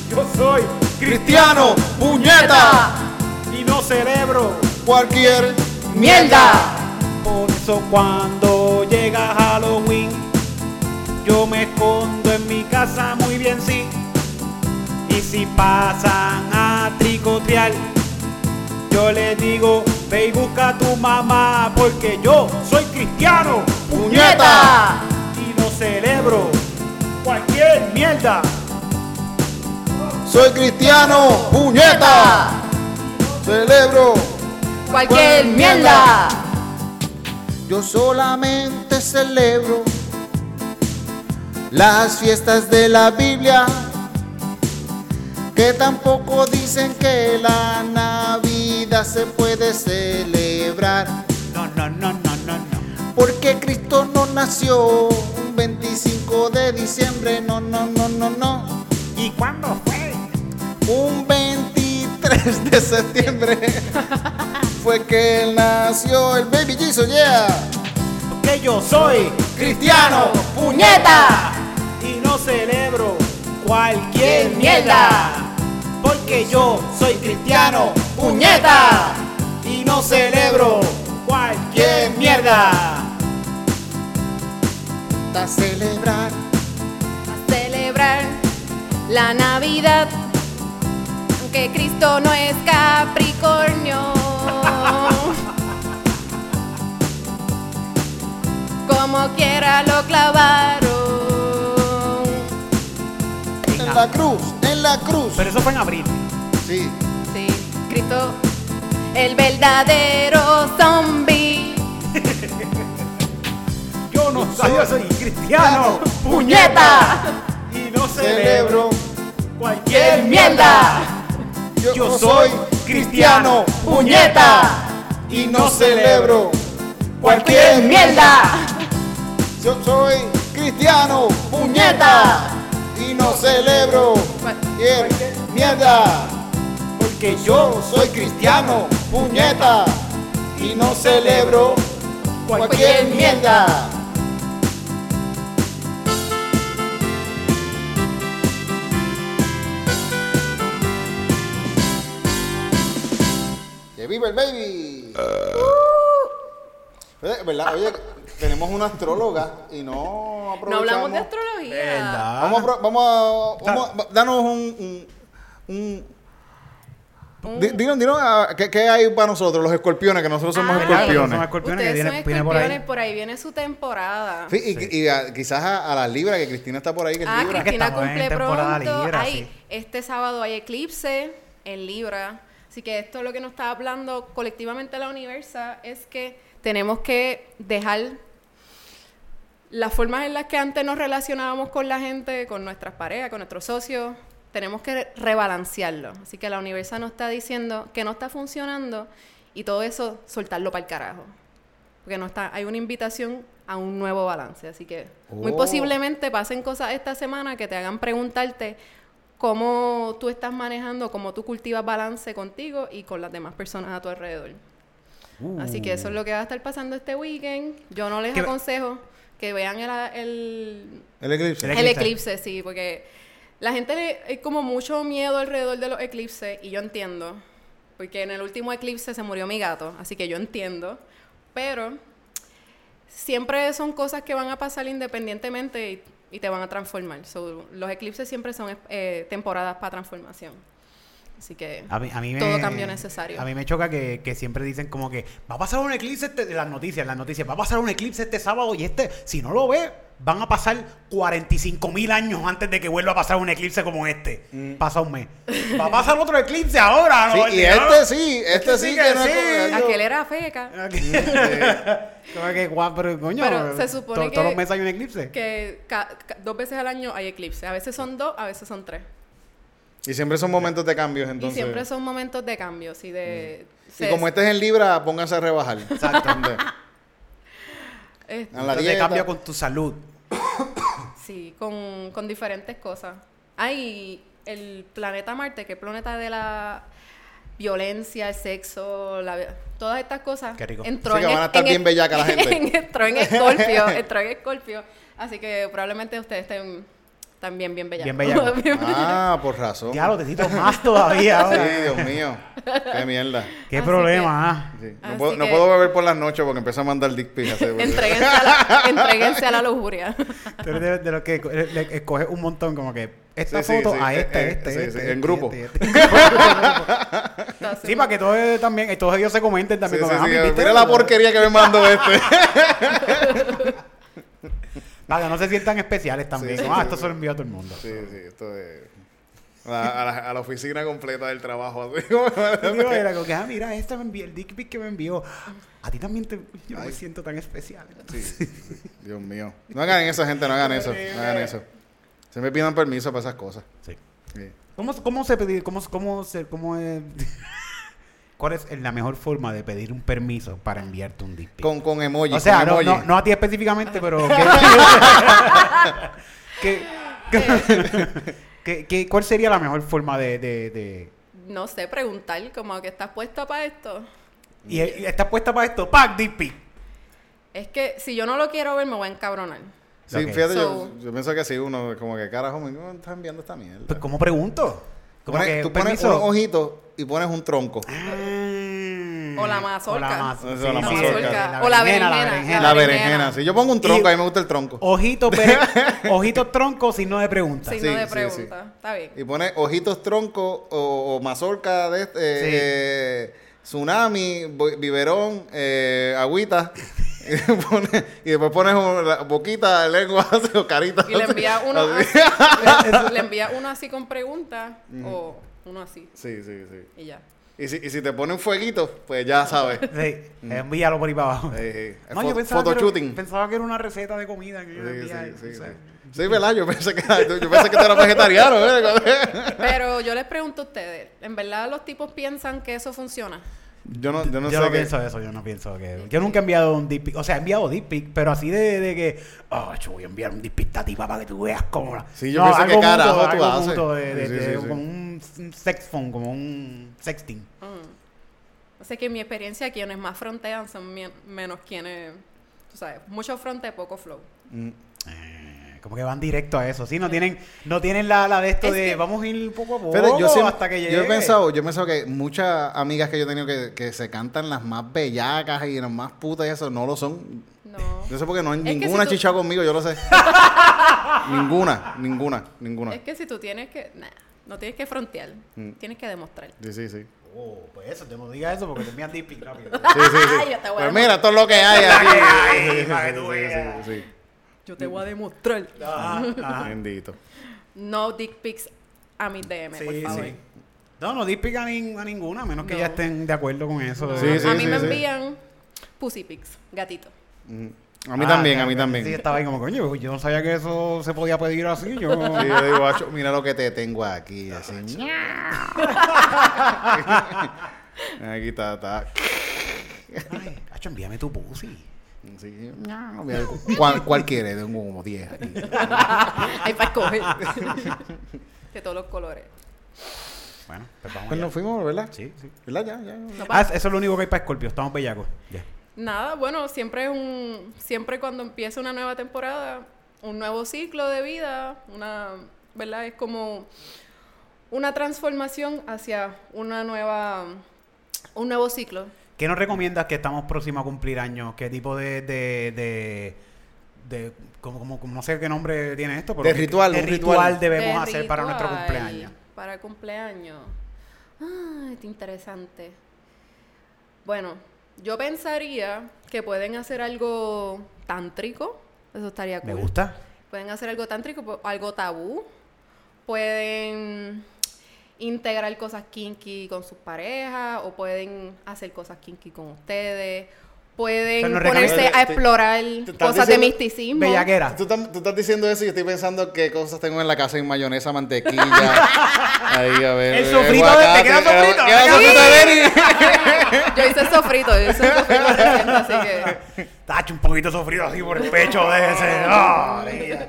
Yo soy Cristiano, puñeta, y no celebro cualquier ¡Mierda! Por eso cuando llega Halloween, yo me escondo en mi casa muy bien, sí. Y si pasan a tricotear, yo les digo, ve y busca a tu mamá, porque yo soy cristiano, ¡Puñeta! y no celebro cualquier mierda. Soy cristiano, puñeta. Celebro. ¡Cualquier mierda! Yo solamente celebro las fiestas de la Biblia, que tampoco dicen que la Navidad se puede celebrar, No, no, no, no, no, no. porque Cristo no nació un 25 de diciembre, no, no, no, no, no, ¿Y cuándo fue? un 23 de septiembre fue que él nació el Baby Jesus, yeah. Porque yo soy Cristiano, ¡Puñeta! y no celebro cualquier ¡Qué mierda. mierda! Porque yo soy cristiano, ¡Puñeta! y no celebro cualquier mierda. a celebrar. A celebrar la Navidad, aunque Cristo no es Capricornio. Como quiera lo clavaron. En la cruz, en la cruz. Pero eso fue en abril. Sí. Sí, Cristo, el verdadero zombie. Yo no soy, yo soy cristiano, ¡Puñeta! y no Celebro. celebro cualquier mierda! Yo soy cristiano, ¡Puñeta! Y no celebro. ¡Cualquier mierda! Yo soy cristiano, puñeta. Y no celebro. Cualquier mierda. Porque yo Soy cristiano, puñeta. Y no celebro. Cualquier mierda. ¡Que viva el baby! Oye, ¿Verdad? Oye, tenemos una astróloga y no aprovechamos. No hablamos de astrología. Vamos a, pro- vamos a, vamos a- danos un, un, un- Di- dinos, dinos, ah, ¿qué, qué hay para nosotros, los escorpiones, que nosotros somos Ah, escorpiones? Somos escorpiones que Ustedes viene, son viene por escorpiones, ahí. por ahí viene su temporada. Sí, y, y a- quizás a, a la Libra, que Cristina está por ahí, que es Ah, Libra. que Cristina cumple pronto. Libra, Ay, sí. este sábado hay eclipse en Libra. Así que esto es lo que nos está hablando colectivamente la Universa, es que tenemos que dejar las formas en las que antes nos relacionábamos con la gente, con nuestras parejas, con nuestros socios, tenemos que rebalancearlo. Así que la Universa nos está diciendo que no está funcionando y todo eso soltarlo para el carajo. Porque no está, hay una invitación a un nuevo balance. Así que muy Oh. posiblemente pasen cosas esta semana que te hagan preguntarte cómo tú estás manejando, cómo tú cultivas balance contigo y con las demás personas a tu alrededor. Así que eso es lo que va a estar pasando este weekend. Yo no les aconsejo que vean el, el, El eclipse. El el eclipse. eclipse, sí, porque la gente le hay como mucho miedo alrededor de los eclipses y yo entiendo, porque en el último eclipse se murió mi gato, así que yo entiendo, pero siempre son cosas que van a pasar independientemente y, y te van a transformar. So, los eclipses siempre son eh, temporadas para transformación. Así que A mí, a mí me, todo cambio necesario. A mí me choca que, que siempre dicen como que va a pasar un eclipse este, las noticias, las noticias, va a pasar un eclipse este sábado y este, si no lo ve, van a pasar 45 mil años antes de que vuelva a pasar un eclipse como este. Pasa un mes. Va a pasar otro eclipse ahora. Sí, ¿no? y este sí, este sí que no es sí. Aquel era feca. Como que guau, pero coño. Pero se supone to- que- Todos los meses hay un eclipse. Que dos veces al año hay eclipse. A veces son dos, a veces son tres. Y siempre son momentos de cambios, entonces. Y siempre son momentos de cambios y de... Y se- como este es en Libra, pónganse a rebajar. Eh, A la dieta. cambia con tu salud. sí, con, con diferentes cosas. Hay el planeta Marte, que es el planeta de la violencia, el sexo, la- todas estas cosas. Qué rico. Entró que en van a estar en bien bellaca la gente. entró en Escorpio, entró en Escorpio. Así que probablemente ustedes estén también bien bellacos. Bien bellacos. Ah, por razón. Ya lo necesito más todavía ahora. Sí, Dios mío. Qué mierda. Qué Así problema, ah. Sí. No, puedo, no puedo beber por las noches porque empiezo a mandar dick pics. Entréguense a la, entréguense a la lujuria. Tú eres de, de los que le- le escoges un montón, como que esta Sí, foto sí, a eh, esta, eh, este, sí, este, sí, este, en grupo. este, este. Sí, para que todos también, todos ellos se comenten también. sí, como, sí, ah, ¿viste Mira la porquería que me mandó este. Que no se sientan especiales también. Sí, sí, ah, sí, esto se lo envió a todo el mundo. Sí, sí, esto es. A, a la, a la oficina completa del trabajo. Así. Digo, era como que, ah, mira, este me envió, el dick pic que me envió. A ti también te, yo no me siento tan especial. Sí, sí, sí. Dios mío. No hagan eso, gente, no hagan eso. No hagan eso. Se me pidan permiso para esas cosas. Sí. Sí. ¿Cómo, cómo se pedir, cómo, cómo se, cómo es, cuál es la mejor forma de pedir un permiso para enviarte un dick pic? Con, con emoji. o sea, con no, emoji. no, no a ti específicamente, pero ¿qué, qué- qué- qué- cuál sería la mejor forma de, de, de- No sé, preguntar como que estás puesto para esto. y, y estás puesta para esto? ¡Pac! Dick pic. Es que si yo no lo quiero ver, me voy a encabronar. Sí, fíjate, So- yo, yo pienso que sí, uno como que carajo, me ¿cómo estás enviando esta mierda. Pues, ¿cómo pregunto? Como Pones- que, tú pones permiso. unos ojitos y pones un tronco. Ah. O la mazorca. O la, mazorca. O berenjena, berenjena. La berenjena. berenjena. Si yo pongo un tronco, Y- a mí me gusta el tronco. Ojitos, bere- ojitos troncos, signo de pregunta. Signo Sí, de sí, pregunta. Está bien. Y pone ojitos tronco o, o mazorca de este, eh, Sí. eh, tsunami, bo- biberón, eh, agüita. Y, pone- y después pones un- la boquita, lengua o carita. Y le envía uno Así. así, le, le envía uno así con pregunta o uno así Sí, sí, sí. y ya. Y si, y si te pone un fueguito, pues ya sabes. Sí, envíalo por ahí para abajo. No, fo- yo pensaba que, era, pensaba que era una receta de comida que yo Sí, envía, sí, sí, sí. Sí, ¿verdad? Yo pensé que, yo pensé que tú eras vegetariano. ¿eh? Pero yo les pregunto a ustedes, ¿en verdad los tipos piensan que eso funciona? Yo no, yo no yo sé no pienso eso, yo no pienso que... Yo nunca he enviado un dick pic, o sea, he enviado dick pic, pero así de, de que... Oh, yo voy a enviar un dick pic a ti para que tú veas cómo... la-". Sí, yo pienso, algo ¿qué carajo mutuo, tú haces? de, de- Sí, de- sí, sí. Como un, sex phone, como un sexting. Mm. O sea que en mi experiencia quienes más frontean son menos quienes, tú sabes, mucho fronte, poco flow. Mm. Eh, como que van directo a eso. Sí, no tienen, no tienen la, la de esto Es de que- vamos a ir poco a poco Fíjate, yo, siempre- hasta que llegue. yo he pensado, yo he pensado que muchas amigas que yo he tenido que, que se cantan las más bellacas y las más putas y eso, no lo son. No. Yo sé porque no hay Es ninguna si tú- chicha conmigo, yo lo sé. ninguna, ninguna, ninguna. Es que si tú tienes que, nah, no tienes que frontear, Mm. tienes que demostrar. Sí, sí, sí. Oh, pues eso, te no digas eso porque te envían pic rápido. Sí, sí, sí. Ay, yo te voy a Pues mira, esto es lo que hay aquí. Para que tú sí, sí, sí. Yo te voy a demostrar. Ajá, ajá. Bendito. No dick pics a mi DM, por Sí, favor. sí. No, no dick pic a, nin- a ninguna, a menos que ya estén de acuerdo con eso. de- Sí, sí, a mí sí, me sí. envían pussy pics, gatito. Mm. A mí Ah, también, ya, a mí ya, también. Sí, estaba ahí como, coño, yo no sabía que eso se podía pedir así. Yo... yo digo, "Acho, mira lo que te tengo aquí. Así. aquí está, está. Ay, Hacho, envíame tu pussy. Sí. Mira, ¿Cuál, cuál quiere? Tengo como 10 aquí. Ahí para escoger. de todos los colores. Bueno, pues vamos Pues allá. nos fuimos, ¿verdad? Sí, sí. ¿Verdad? Ya, ya. No Ah, eso es lo único que hay para Scorpio. Estamos bellacos. Ya. Nada, bueno, siempre es un, siempre cuando empieza una nueva temporada, un nuevo ciclo de vida, una, ¿verdad? Es como una transformación hacia una nueva, un nuevo ciclo. ¿Qué nos recomiendas que estamos próximos a cumplir años? ¿Qué tipo de... de, de, de- como, como, como no sé qué nombre tiene esto, pero De ¿qué- ritual, ¿qué un ritual, ritual. debemos De hacer para nuestro cumpleaños? Para cumpleaños. Ah, está interesante. Bueno, yo pensaría que pueden hacer algo tántrico. Eso estaría cool. ¿Me gusta? Pueden hacer algo tántrico, algo tabú. Pueden integrar cosas kinky con sus parejas o pueden hacer cosas kinky con ustedes. Pueden ponerse a explorar cosas de misticismo. Bellaquera. Tú, estás- tú estás diciendo eso y yo estoy pensando qué cosas tengo en la casa en mayonesa, mantequilla. Ahí, a ver. El sofrito de- ¿te queda sofrito? queda ¿Te sofrito de Benny. Yo hice sofrito, yo hice sofrito así que... Tacho, un poquito sufrido así por el pecho de ese. Ah, María.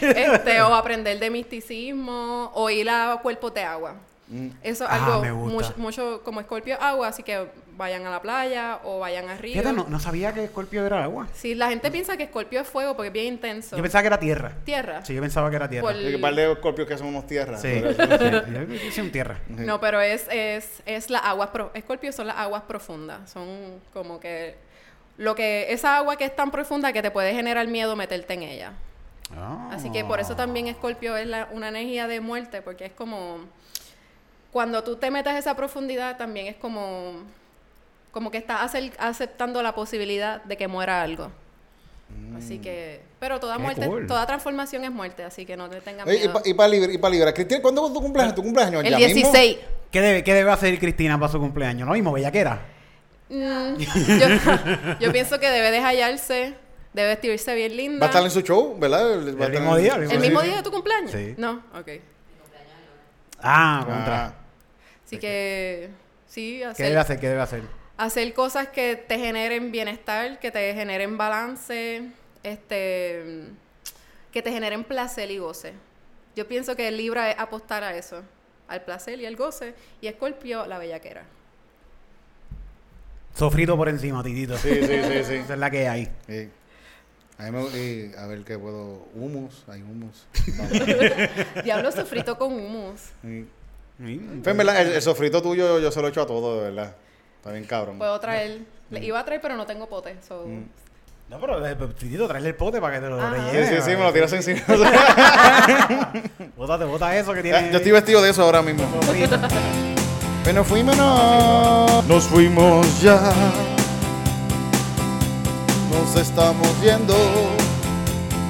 Este, o aprender de misticismo, o ir a cuerpos de agua. Mm. Eso es Ah, algo me gusta. mucho, mucho como Escorpio agua, así que vayan a la playa o vayan a río. Fíjate, no, no sabía que Scorpio era agua. Sí, la gente piensa que Escorpio es fuego porque es bien intenso. Yo pensaba que era tierra. Tierra. Sí, yo pensaba que era tierra. Por- Hay que par de escorpios que somos tierra. Sí, sí, un tierra. No, pero es, es, es las aguas pro Escorpio son las aguas profundas. Son como que lo que esa agua que es tan profunda que te puede generar miedo meterte en ella. Así que por eso también Escorpio es la- una energía de muerte, porque es como cuando tú te metes a esa profundidad también es como como que estás aceptando la posibilidad de que muera algo. Así que, pero toda Qué muerte, cool. toda transformación es muerte, así que no te tengas Oye, y miedo. para pa y pa Libra. Cristian, ¿cuándo es tu cumpleaños? ¿Tu cumpleaños? El ¿Ya mismo? 16. ¿Qué debe, ¿Qué debe hacer Cristina para su cumpleaños? ¿No mismo, bellaquera? Mm, yo, yo pienso que debe de hallarse, debe vestirse bien linda. Va a estar en su show, ¿verdad? Estar mismo día, el ¿El mismo día de tu cumpleaños? Sí. No, ok. Ah, Ah, contra. Así que sí, ¿Qué hacer, debe hacer? ¿Qué debe hacer? hacer cosas que te generen bienestar, que te generen balance, este, que te generen placer y goce. Yo pienso que Libra es apostar a eso, al placer y al goce, y Escorpio la bellaquera. Sofrito por encima, titito. Sí, sí, sí, sí. Esa es la que hay. Sí. A, mí me- y a ver qué puedo. Humus, hay humus. Diablo sofrito con humus. Sí. Mm. Pues, en verdad, el, el sofrito tuyo yo se lo echo a todo, de verdad. Está bien cabrón. Puedo traer, le iba a traer pero no tengo pote, so- No, pero eh, titito, traerle el pote para que te lo Ajá. Sí, rellene. sí, sí, me lo tiras encima. Bótate, bota eso que tiene. yo estoy vestido de eso ahora mismo. Pero nos fuimos, no. Nos fuimos ya. Nos estamos yendo.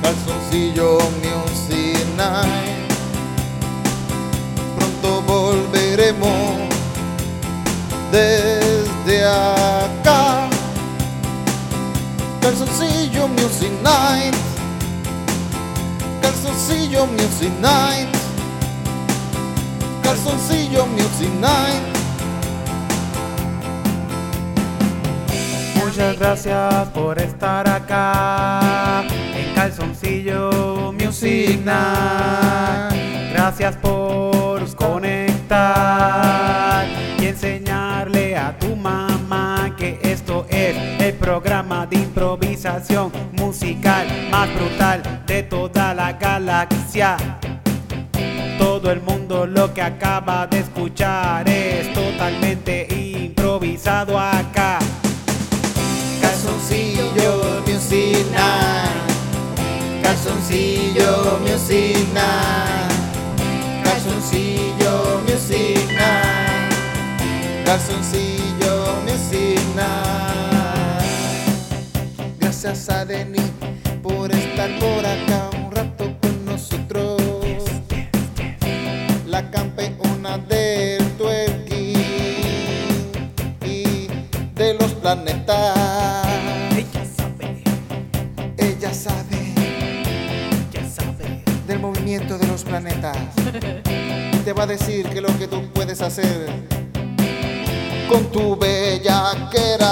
Calzoncillo Music Night. Pronto volveremos desde acá. Calzoncillo Music Night. Calzoncillo Music Night. Calzoncillo Music Night. Muchas gracias por estar acá en Calzoncillo Music Night. Gracias por conectar y enseñarle a tu mamá que esto es el programa de improvisación musical más brutal de toda la galaxia. Todo el mundo lo que acaba de escuchar es totalmente improvisado acá. Calzoncillo Music Night. Calzoncillo Music Night. Calzoncillo Music Night. Calzoncillo Music Night. Gracias a Denis por estar por acá un rato con nosotros. La campeona del twerking y de los planetas. De los planetas. Te va a decir que lo que tú puedes hacer con tu bellaquera.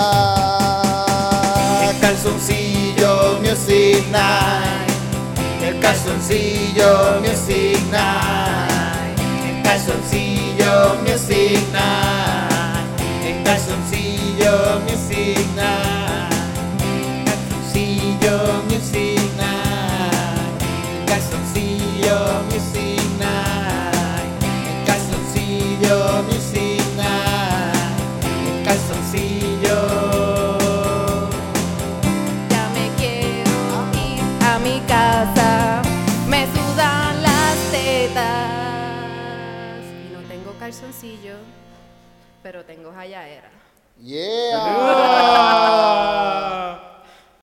El calzoncillo. El calzoncillo Music Night. El calzoncillo Music Night. El calzoncillo Music Night. Calzoncillo Music calzoncillo, pero tengo jayaera. Yeah.